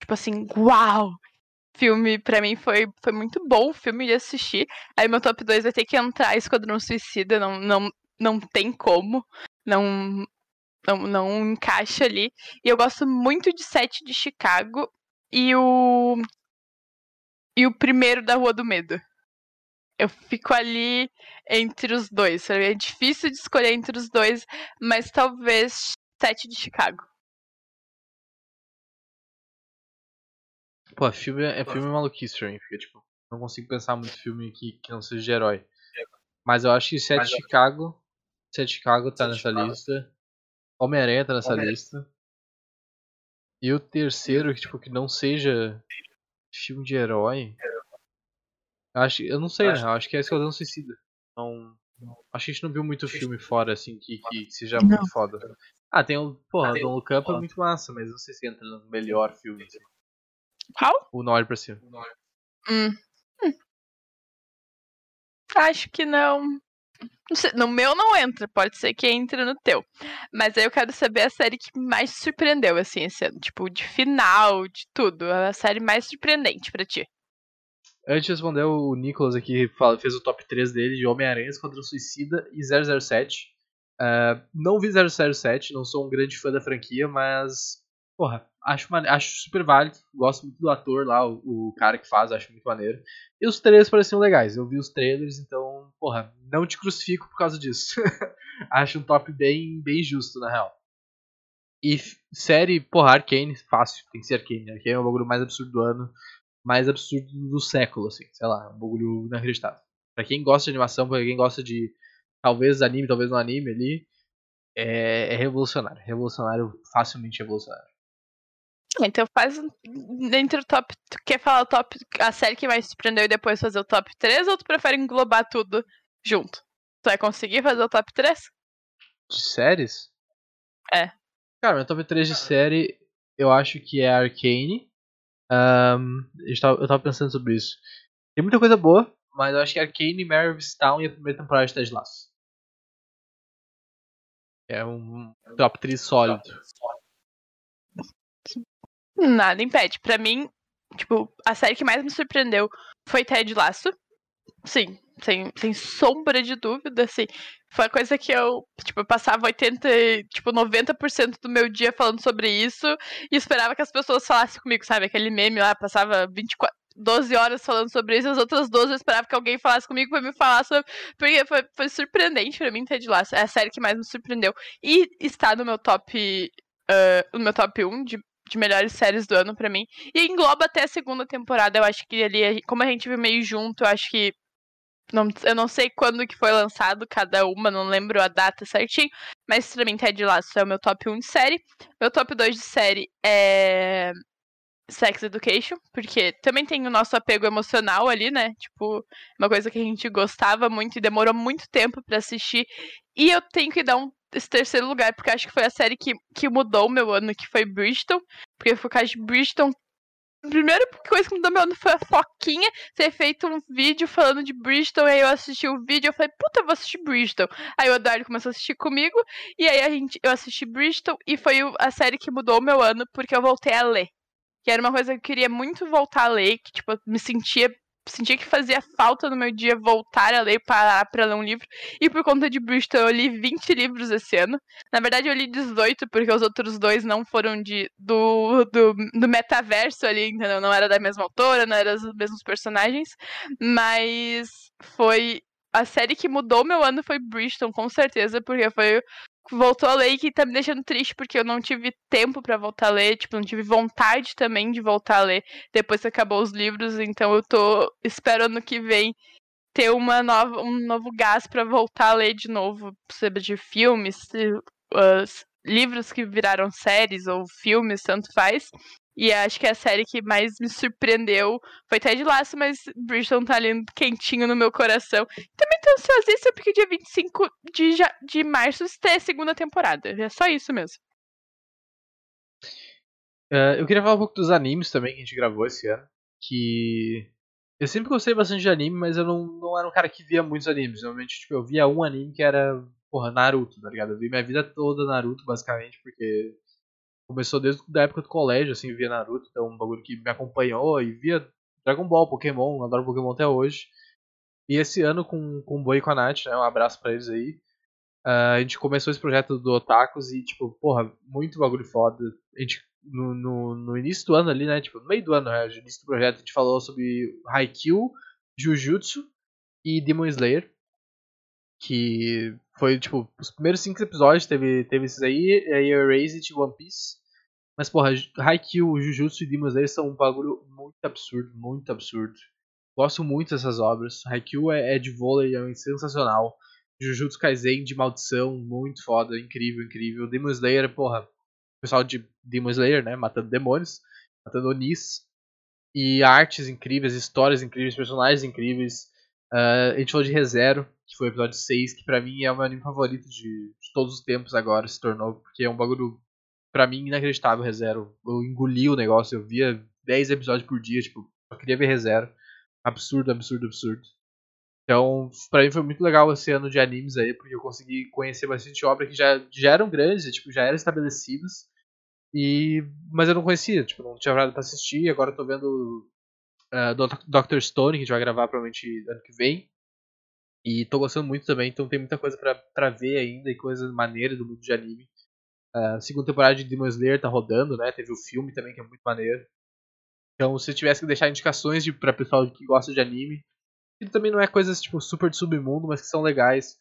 Tipo assim, uau! Filme, pra mim, foi, foi muito bom o filme de assistir. Aí meu top 2 vai ter que entrar Esquadrão Suicida. Não, não, não tem como. Não, não, não encaixa ali. E eu gosto muito de Sete de Chicago e o. E o primeiro da Rua do Medo. Eu fico ali entre os dois. É difícil de escolher entre os dois, mas talvez Sete de Chicago. Pô, filme é filme é maluquice pra mim, porque, tipo, não consigo pensar muito filme que, que não seja de herói. Mas eu acho que Sete de Chicago. Sete de Chicago tá nessa Chicago. lista. Homem-Aranha tá nessa Homem lista. E o terceiro, que, tipo, que não seja filme de herói. Eu acho, eu não sei, né? Eu acho que é Esquadrão Suicida. Não, acho que a gente não viu muito filme fora, assim, que, que seja muito não. foda. Ah, tem o. Porra, o Don Look Up é muito massa, mas não sei se entra no melhor filme. Assim. Qual? O Nord pra cima. Hum. hum. Acho que não. No meu não entra, pode ser que entre no teu. Mas aí eu quero saber a série que mais surpreendeu, assim, esse ano. Tipo, de final, de tudo. A série mais surpreendente para ti. Antes de responder, o Nicolas aqui fez o top 3 dele de Homem-Aranha, Esquadrão Suicida e 007. Uh, é, não vi 007, não sou um grande fã da franquia, mas. Porra, acho, acho super válido. Gosto muito do ator lá, o, o, cara que faz, acho muito maneiro. E os trailers pareciam legais. Eu vi os trailers, então, porra, não te crucifico por causa disso. (laughs) acho um top bem, bem justo, na real. E série, porra, Arcane, fácil, tem que ser Arcane. Arcane é o bagulho mais absurdo do ano mais absurdo do século, assim, sei lá, um bagulho inacreditável. Pra quem gosta de animação, pra quem gosta de talvez anime, talvez não anime ali, é, é revolucionário. Revolucionário, facilmente revolucionário. Então faz dentro do top. Tu quer falar o top. A série que mais te surpreendeu e depois fazer o top 3 ou tu prefere englobar tudo junto? Tu vai conseguir fazer o top 3? De séries? É. Cara, meu top 3 de série eu acho que é Arcane. Um, eu, tava, eu tava pensando sobre isso. Tem muita coisa boa, mas eu acho que Arcane, Mare of Town e a primeira temporada de Ted Lasso. É um top 3 sólido. Nada impede. Pra mim, tipo, a série que mais me surpreendeu foi Ted Lasso. Sim, sem, sem sombra de dúvida, assim. Foi a coisa que eu, tipo, eu passava 80, tipo, 90% do meu dia falando sobre isso e esperava que as pessoas falassem comigo, sabe? Aquele meme lá, passava 24, 12 horas falando sobre isso, as outras 12 eu esperava que alguém falasse comigo pra me falar sobre. Porque foi, foi surpreendente pra mim de lá. É a série que mais me surpreendeu. E está no meu top. Uh, no meu top 1 de, de melhores séries do ano pra mim. E engloba até a segunda temporada. Eu acho que ali, como a gente viu meio junto, eu acho que não, eu não sei quando que foi lançado cada uma, não lembro a data certinho. Mas pra mim, Ted Lasso é o meu top 1 de série. Meu top 2 de série é Sex Education, porque também tem o nosso apego emocional ali, né? Tipo, uma coisa que a gente gostava muito e demorou muito tempo para assistir. E eu tenho que dar um esse terceiro lugar, porque acho que foi a série que, que mudou o meu ano, que foi Bridgeton. Porque por causa de Bridgeton a primeira coisa que me deu meu ano foi a Foquinha ter feito um vídeo falando de. E aí eu assisti o vídeo e falei, puta, eu vou assistir Bristol. Aí o Eduardo começou a assistir comigo. E aí a gente, eu assisti Bristol e foi a série que mudou o meu ano, porque eu voltei a ler. Que era uma coisa que eu queria muito voltar a ler, que, tipo, eu me sentia sentia que fazia falta no meu dia voltar a ler, para ler um livro. E por conta de Bristol, eu li 20 livros esse ano. Na verdade, eu li 18, porque os outros dois não foram de do, do, do metaverso ali, entendeu? Não era da mesma autora, não eram os mesmos personagens. Mas foi. A série que mudou meu ano foi Bristol, com certeza, porque foi voltou a ler e que tá me deixando triste porque eu não tive tempo para voltar a ler, tipo, não tive vontade também de voltar a ler depois que acabou os livros, então eu tô esperando que vem ter uma nova, um novo gás para voltar a ler de novo, seja de filmes, uh, livros que viraram séries ou filmes, tanto faz. E acho que a série que mais me surpreendeu foi Ted Lasso, mas Bridgerton tá ali quentinho no meu coração. Também tô ansiosíssima porque dia 25 de, de março está a segunda temporada. É só isso mesmo. Uh, eu queria falar um pouco dos animes também que a gente gravou esse ano. Que. Eu sempre gostei bastante de anime, mas eu não, não era um cara que via muitos animes. Normalmente, tipo, eu via um anime que era, porra, Naruto, tá ligado? Eu vi minha vida toda Naruto, basicamente, porque começou desde a época do colégio, assim, via Naruto, então um bagulho que me acompanhou e via Dragon Ball, Pokémon, adoro Pokémon até hoje. E esse ano com, com o Boi e com a Nath, né, um abraço para eles aí. Uh, a gente começou esse projeto do Otakus e, tipo, porra, muito bagulho foda. A gente, no, no, no início do ano ali, né? Tipo, no meio do ano, né, no início do projeto, a gente falou sobre Haikyuu, Jujutsu e Demon Slayer. Que foi, tipo, os primeiros cinco episódios teve, teve esses aí, e aí Erased One Piece. Mas, porra, Haikyuu, Jujutsu e Demon Slayer são um bagulho muito absurdo, muito absurdo. Gosto muito dessas obras. Haikyuu é, é de vôlei, é sensacional. Jujutsu Kaisen de maldição, muito foda, incrível, incrível. Demon Slayer, porra, o pessoal de Demon Slayer, né, matando demônios, matando Onis. E artes incríveis, histórias incríveis, personagens incríveis. Uh, a gente falou de ReZero, que foi o episódio 6, que pra mim é o meu anime favorito de, de todos os tempos agora, se tornou, porque é um bagulho, pra mim, inacreditável ReZero. Eu engoli o negócio, eu via 10 episódios por dia, tipo, eu queria ver ReZero. Absurdo, absurdo, absurdo. Então, pra mim foi muito legal esse ano de animes aí, porque eu consegui conhecer bastante obra que já, já eram grandes, tipo, já eram estabelecidas. E, mas eu não conhecia, tipo, não tinha nada pra assistir. Agora eu tô vendo uh, Dr. Stone, que a gente vai gravar provavelmente ano que vem. E tô gostando muito também, então tem muita coisa pra, pra ver ainda e coisas maneiras do mundo de anime. Uh, segunda temporada de Demon Slayer tá rodando, né? Teve o filme também, que é muito maneiro. Então, se eu tivesse que deixar indicações de, pra pessoal que gosta de anime, que também não é coisas tipo super de submundo, mas que são legais.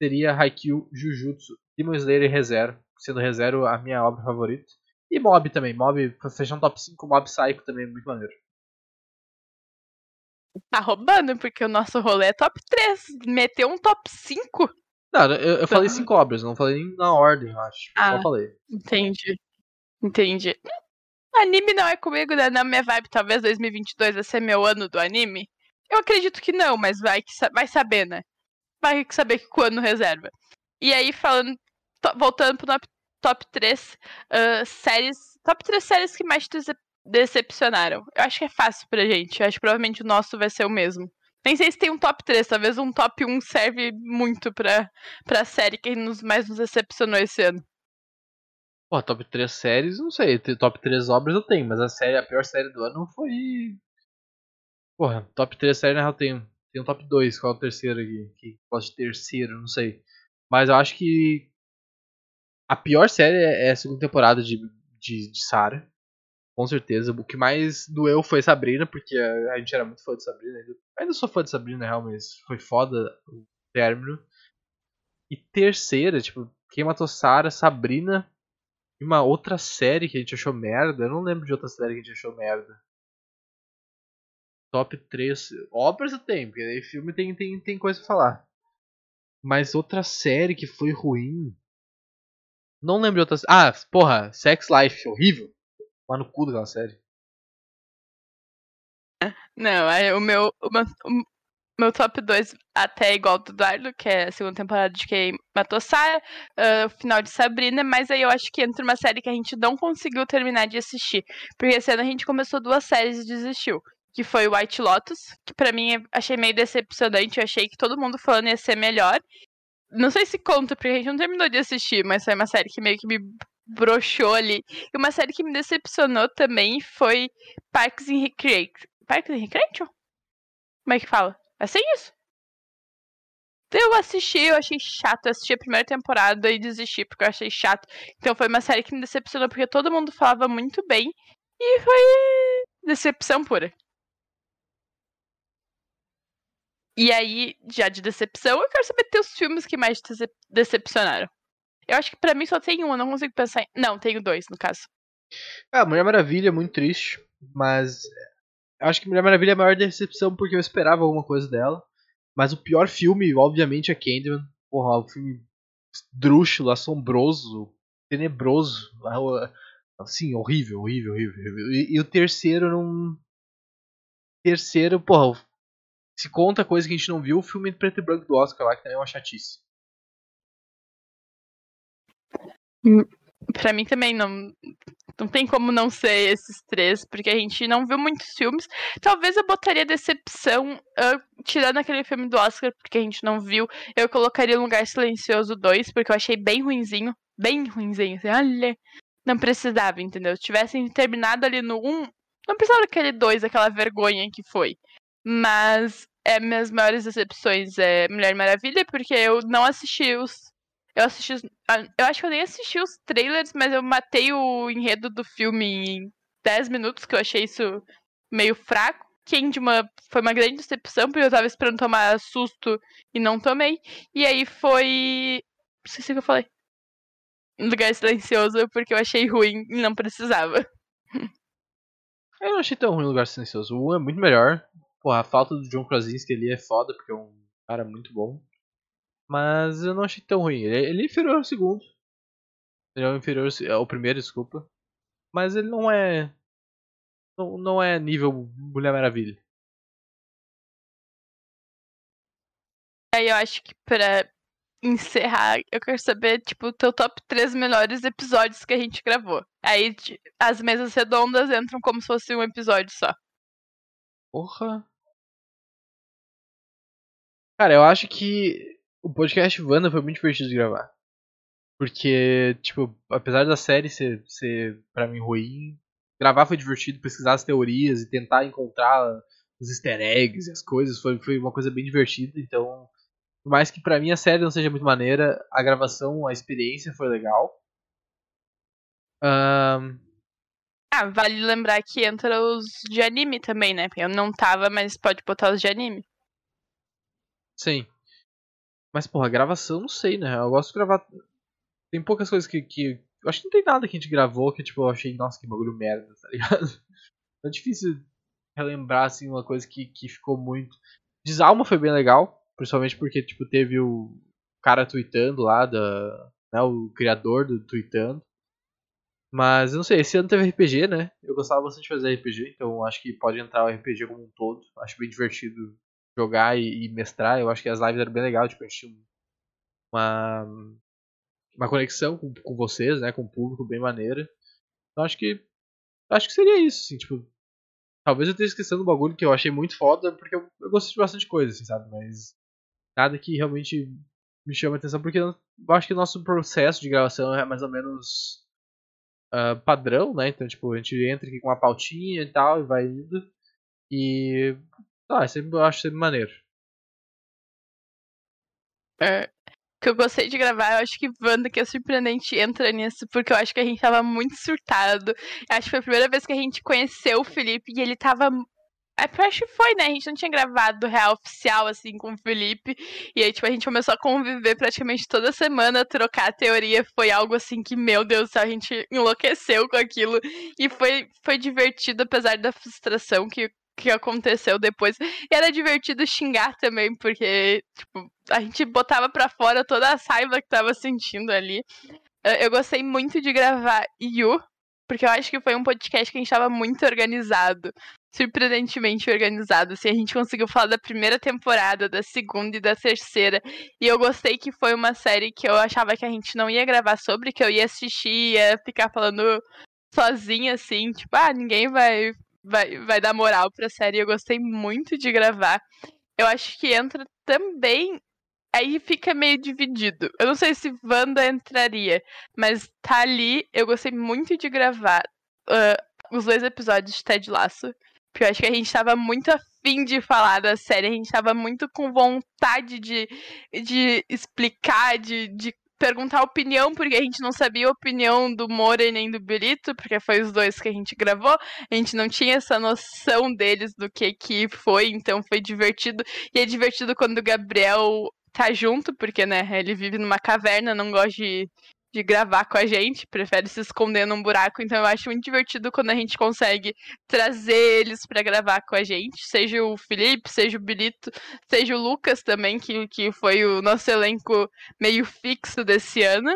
Seria Haikyuu, Jujutsu, Demon Slayer e ReZero, sendo ReZero a minha obra favorita. E Mob também, Mob, fechar um top 5, Mob Psycho também é muito maneiro. Tá roubando, porque o nosso rolê é top 3. Meteu um top 5. Não, eu, eu falei 5 obras, não falei nem na ordem, eu acho. Ah, Só falei. Entendi. Entendi. Anime não é comigo, né? Na minha vibe, talvez 2022 vai ser meu ano do anime. Eu acredito que não, mas vai, que, vai saber, né? Vai saber que quando reserva. E aí, falando. voltando pro top, top 3 uh, séries. Top 3 séries que mais te decepcionaram. Eu acho que é fácil pra gente. Eu acho que provavelmente o nosso vai ser o mesmo. Nem sei se tem um top 3, talvez um top 1 serve muito pra, pra série que nos, mais nos decepcionou esse ano. Pô, top 3 séries, não sei. Top 3 obras eu tenho, mas a série, a pior série do ano foi Porra, top 3 série, na real, tem, tem um top 2. Qual é o terceiro aqui? Que gosta de terceiro, não sei. Mas eu acho que a pior série é, é a segunda temporada de, de, de Sarah. Com certeza. O que mais doeu foi Sabrina, porque a, a gente era muito fã de Sabrina. Ainda, ainda sou fã de Sabrina, na real, mas foi foda o término. E terceira, tipo, quem matou Sarah, Sabrina. E uma outra série que a gente achou merda. Eu não lembro de outra série que a gente achou merda. Top 3. Obras eu tenho, porque aí filme tem, tem, tem coisa pra falar. Mas outra série que foi ruim. Não lembro de outra. Ah, porra, Sex Life, horrível. Lá no cu daquela série. Não, o meu, o meu, o meu top 2 até é igual do Eduardo, que é a segunda temporada de Quem Matou Sarah, uh, o final de Sabrina, mas aí eu acho que entra uma série que a gente não conseguiu terminar de assistir. Porque esse ano a gente começou duas séries e desistiu que foi White Lotus, que para mim achei meio decepcionante, eu achei que todo mundo falando ia ser melhor. Não sei se conta, porque a gente não terminou de assistir, mas foi uma série que meio que me broxou ali. E uma série que me decepcionou também foi Parks and Recreation. Parks and Recreation? Como é que fala? É assim isso? Eu assisti, eu achei chato. Eu assisti a primeira temporada e desisti porque eu achei chato. Então foi uma série que me decepcionou porque todo mundo falava muito bem. E foi decepção pura. E aí, já de decepção, eu quero saber teus filmes que mais te decepcionaram. Eu acho que para mim só tem um, eu não consigo pensar em. Não, tenho dois, no caso. Ah, Mulher Maravilha é muito triste, mas. Eu acho que Mulher Maravilha é a maior decepção porque eu esperava alguma coisa dela. Mas o pior filme, obviamente, é Candyman. Porra, o um filme drúxulo, assombroso, tenebroso. Assim, horrível, horrível, horrível. horrível. E, e, o terceiro não. Terceiro, porra, se conta coisa que a gente não viu, o filme preto e branco do Oscar lá, que também é uma chatice. Hum, pra mim também não. Não tem como não ser esses três, porque a gente não viu muitos filmes. Talvez eu botaria Decepção, uh, tirando aquele filme do Oscar, porque a gente não viu. Eu colocaria Lugar Silencioso 2, porque eu achei bem ruinzinho. Bem ruinzinho. Assim, olha, não precisava, entendeu? Se tivessem terminado ali no 1, não precisava daquele 2, aquela vergonha que foi. Mas é minhas maiores decepções é Mulher Maravilha, porque eu não assisti os. Eu assisti. Eu acho que eu nem assisti os trailers, mas eu matei o enredo do filme em 10 minutos, que eu achei isso meio fraco. Candyman foi uma grande decepção, porque eu tava esperando tomar susto e não tomei. E aí foi. Não sei se eu falei. Um lugar silencioso, porque eu achei ruim e não precisava. Eu não achei tão ruim o lugar silencioso. O 1 é muito melhor. Porra, a falta do John Krasinski ali é foda, porque é um cara muito bom. Mas eu não achei tão ruim. Ele, ele é inferior ao segundo. Ele é inferior ao primeiro, desculpa. Mas ele não é. Não, não é nível Mulher Maravilha. Aí eu acho que pra encerrar, eu quero saber, tipo, o teu top 3 melhores episódios que a gente gravou. Aí as mesas redondas entram como se fosse um episódio só. Porra. Cara, eu acho que o podcast Wanda foi muito divertido de gravar. Porque, tipo, apesar da série ser, ser pra mim ruim, gravar foi divertido, pesquisar as teorias e tentar encontrar os easter eggs e as coisas foi, foi uma coisa bem divertida. Então, por mais que pra mim a série não seja muito maneira, a gravação, a experiência foi legal. Um... Ah, vale lembrar que entra os de anime também, né? Eu não tava, mas pode botar os de anime. Sim. Mas, porra, gravação, não sei, né? Eu gosto de gravar. Tem poucas coisas que, que. Eu acho que não tem nada que a gente gravou que, tipo, eu achei, nossa, que bagulho merda, tá ligado? É (laughs) difícil relembrar, assim, uma coisa que, que ficou muito. Desalma foi bem legal, principalmente porque, tipo, teve o cara tweetando lá, da, né, o criador do tweetando. Mas eu não sei, esse ano teve RPG, né? Eu gostava bastante de fazer RPG, então acho que pode entrar o RPG como um todo. Acho bem divertido jogar e, e, mestrar. Eu acho que as lives eram bem legais, tipo, a gente tinha uma, uma conexão com, com vocês, né, com o público bem maneira. Então acho que acho que seria isso, assim, tipo, talvez eu esteja esquecendo um bagulho que eu achei muito foda, porque eu, eu gostei de bastante coisa, assim, sabe, mas nada que realmente me chama atenção, porque eu acho que o nosso processo de gravação é mais ou menos uh, padrão, né, então, tipo, a gente entra aqui com uma pautinha e tal, e vai indo, e ah, sempre, eu acho sempre maneiro. É, que eu gostei de gravar, eu acho que Wanda, que é surpreendente, entra nisso, porque eu acho que a gente tava muito surtado. Eu acho que foi a primeira vez que a gente conheceu o Felipe e ele tava. É, eu acho que foi, né? A gente não tinha gravado real oficial, assim, com o Felipe. E aí, tipo, a gente começou a conviver praticamente toda semana, trocar a teoria. Foi algo assim que, meu Deus do céu, a gente enlouqueceu com aquilo. E foi, foi divertido, apesar da frustração que que aconteceu depois. E era divertido xingar também, porque, tipo, a gente botava pra fora toda a saiba que tava sentindo ali. Eu gostei muito de gravar Yu, porque eu acho que foi um podcast que a gente tava muito organizado. Surpreendentemente organizado. Assim, a gente conseguiu falar da primeira temporada, da segunda e da terceira. E eu gostei que foi uma série que eu achava que a gente não ia gravar sobre, que eu ia assistir, ia ficar falando sozinha, assim, tipo, ah, ninguém vai vai, vai dar moral pra série. Eu gostei muito de gravar. Eu acho que entra também. Aí fica meio dividido. Eu não sei se Wanda entraria, mas tá ali. Eu gostei muito de gravar uh, os dois episódios de Ted Lasso. Porque eu acho que a gente tava muito afim de falar da série, a gente tava muito com vontade de, de explicar, de, de perguntar a opinião, porque a gente não sabia a opinião do More nem do Berito, porque foi os dois que a gente gravou. A gente não tinha essa noção deles do que que foi, então foi divertido. E é divertido quando o Gabriel tá junto, porque, né, ele vive numa caverna, não gosta de de gravar com a gente, prefere se esconder num buraco, então eu acho muito divertido quando a gente consegue trazer eles para gravar com a gente, seja o Felipe, seja o Bilito, seja o Lucas também, que, que foi o nosso elenco meio fixo desse ano.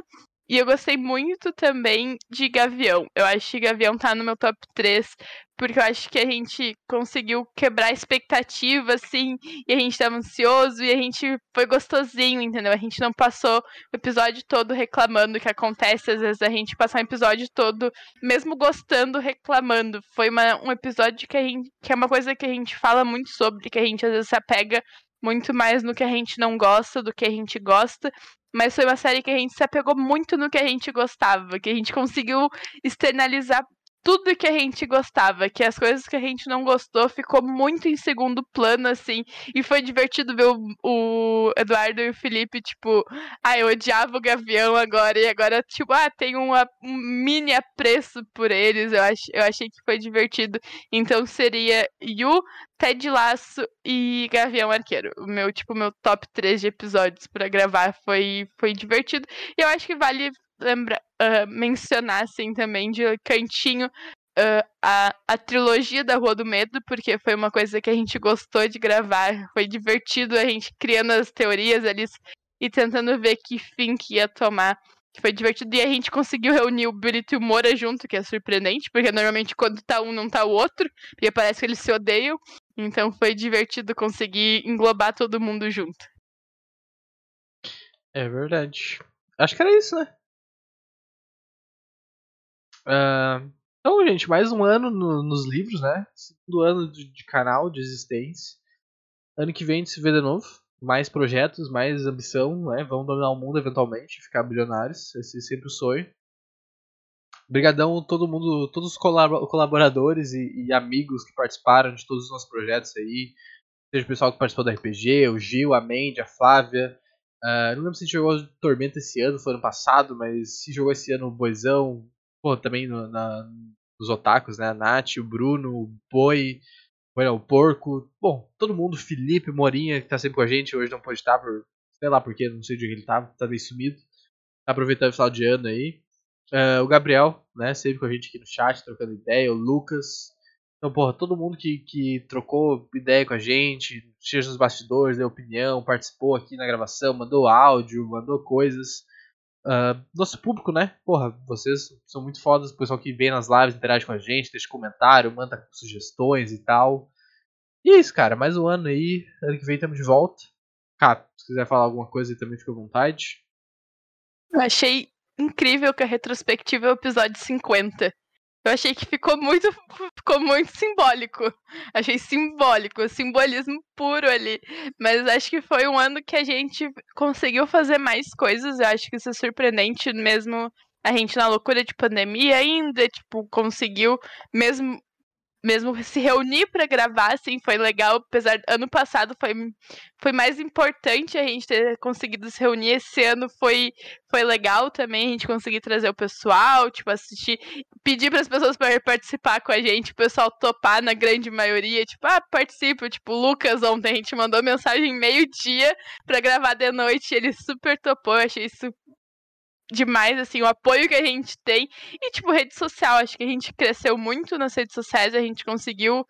E eu gostei muito também de Gavião. Eu acho que Gavião tá no meu top 3, porque eu acho que a gente conseguiu quebrar a expectativa, assim, e a gente tava ansioso, e a gente foi gostosinho, entendeu? A gente não passou o episódio todo reclamando, que acontece, às vezes a gente passar o episódio todo, mesmo gostando, reclamando. Foi uma, um episódio que, a gente, que é uma coisa que a gente fala muito sobre, que a gente às vezes se apega muito mais no que a gente não gosta do que a gente gosta. Mas foi uma série que a gente se apegou muito no que a gente gostava, que a gente conseguiu externalizar tudo que a gente gostava, que as coisas que a gente não gostou ficou muito em segundo plano, assim, e foi divertido ver o, o Eduardo e o Felipe, tipo, ah, eu odiava o Gavião agora, e agora, tipo, ah, tem um, um mini apreço por eles, eu, ach, eu achei que foi divertido, então seria Yu, Ted Laço e Gavião Arqueiro, o meu, tipo, meu top 3 de episódios para gravar, foi, foi divertido, e eu acho que vale lembrar, uh, mencionar, assim, também, de cantinho, uh, a, a trilogia da Rua do Medo, porque foi uma coisa que a gente gostou de gravar. Foi divertido a gente criando as teorias ali e tentando ver que fim que ia tomar. Foi divertido e a gente conseguiu reunir o Brito e o Moura junto, que é surpreendente, porque normalmente quando tá um não tá o outro, porque parece que eles se odeiam. Então foi divertido conseguir englobar todo mundo junto. É verdade. Acho que era isso, né? Uh, então, gente, mais um ano no, nos livros, né? Segundo ano de, de, canal, de existência. Ano que vem a gente se vê de novo. Mais projetos, mais ambição, né? Vamos dominar o mundo eventualmente, ficar bilionários. Esse é sempre o sonho. Obrigadão todo mundo, todos os colaboradores e, e, amigos que participaram de todos os nossos projetos aí. Seja o pessoal que participou do RPG, o Gil, a Mandy, a Flávia. Uh, não lembro se a gente jogou Tormenta esse ano, foi ano passado, mas se jogou esse ano o Boizão, pô, também no, na, nos otakus, né? A Nath, o Bruno, o Boi, o Porco. Bom, todo mundo, Felipe, Morinha, que tá sempre com a gente, hoje não pode estar por. Sei lá porquê, não sei onde ele tá, tá sumido. Tá aproveitando o final de ano aí. Uh, o Gabriel, né? Sempre com a gente aqui no chat, trocando ideia. O Lucas. Então, porra, todo mundo que, que trocou ideia com a gente, seja nos bastidores, deu opinião, participou aqui na gravação, mandou áudio, mandou coisas. Uh, nosso público, né? Porra, vocês são muito fodas. O pessoal que vem nas lives, interage com a gente, deixa comentário, manda sugestões e tal. E é isso, cara. Mais um ano aí. Ano que vem estamos de volta. Cap, se quiser falar alguma coisa aí também fica à vontade. Eu achei incrível que a retrospectiva é o episódio 50. Eu achei que ficou muito, ficou muito simbólico. Achei simbólico, simbolismo puro ali. Mas acho que foi um ano que a gente conseguiu fazer mais coisas. Eu acho que isso é surpreendente, mesmo a gente na loucura de pandemia ainda, tipo, conseguiu, mesmo mesmo se reunir para gravar, assim, foi legal. Apesar ano passado foi, foi mais importante a gente ter conseguido se reunir. Esse ano foi, foi legal também a gente conseguir trazer o pessoal, tipo, assistir, pedir para as pessoas para participar com a gente, o pessoal topar na grande maioria, tipo, ah, participa. Tipo, o Lucas ontem a gente mandou mensagem meio-dia para gravar de noite, ele super topou, achei isso demais, assim, o apoio que a gente tem. E, tipo, rede social, acho que a gente cresceu muito nas redes sociais, a gente conseguiu,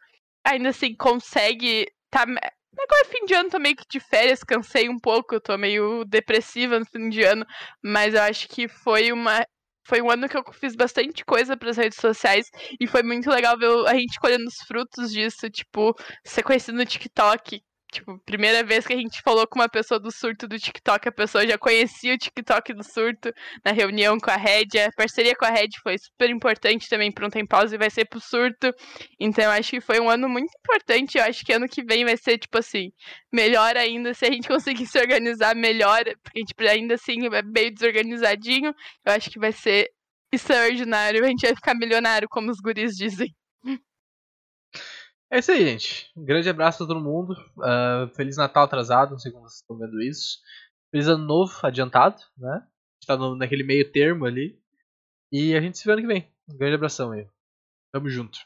ainda assim, consegue. Tá... Agora, fim de ano, tô meio que de férias, cansei um pouco, tô meio depressiva no fim de ano, mas eu acho que foi uma. Foi um ano que eu fiz bastante coisa para as redes sociais e foi muito legal ver a gente colhendo os frutos disso, tipo, ser conhecido no TikTok, Tipo, primeira vez que a gente falou com uma pessoa do surto do TikTok, a pessoa já conhecia o TikTok do surto na reunião com a Red. A parceria com a Red foi super importante também para um Tem Pausa e vai ser pro surto. Então, acho que foi um ano muito importante. Eu acho que ano que vem vai ser, tipo assim, melhor ainda se a gente (laughs) conseguir se organizar melhor, porque a gente ainda assim é meio desorganizadinho. Eu acho que vai ser extraordinário. A gente vai ficar milionário, como os guris dizem. É isso aí, gente. Um grande abraço a todo mundo. Uh, Feliz Natal atrasado, não sei como vocês estão vendo isso. Feliz Ano Novo adiantado, né? A gente tá naquele meio termo ali. E a gente se vê ano que vem. Um grande abração aí. Tamo junto.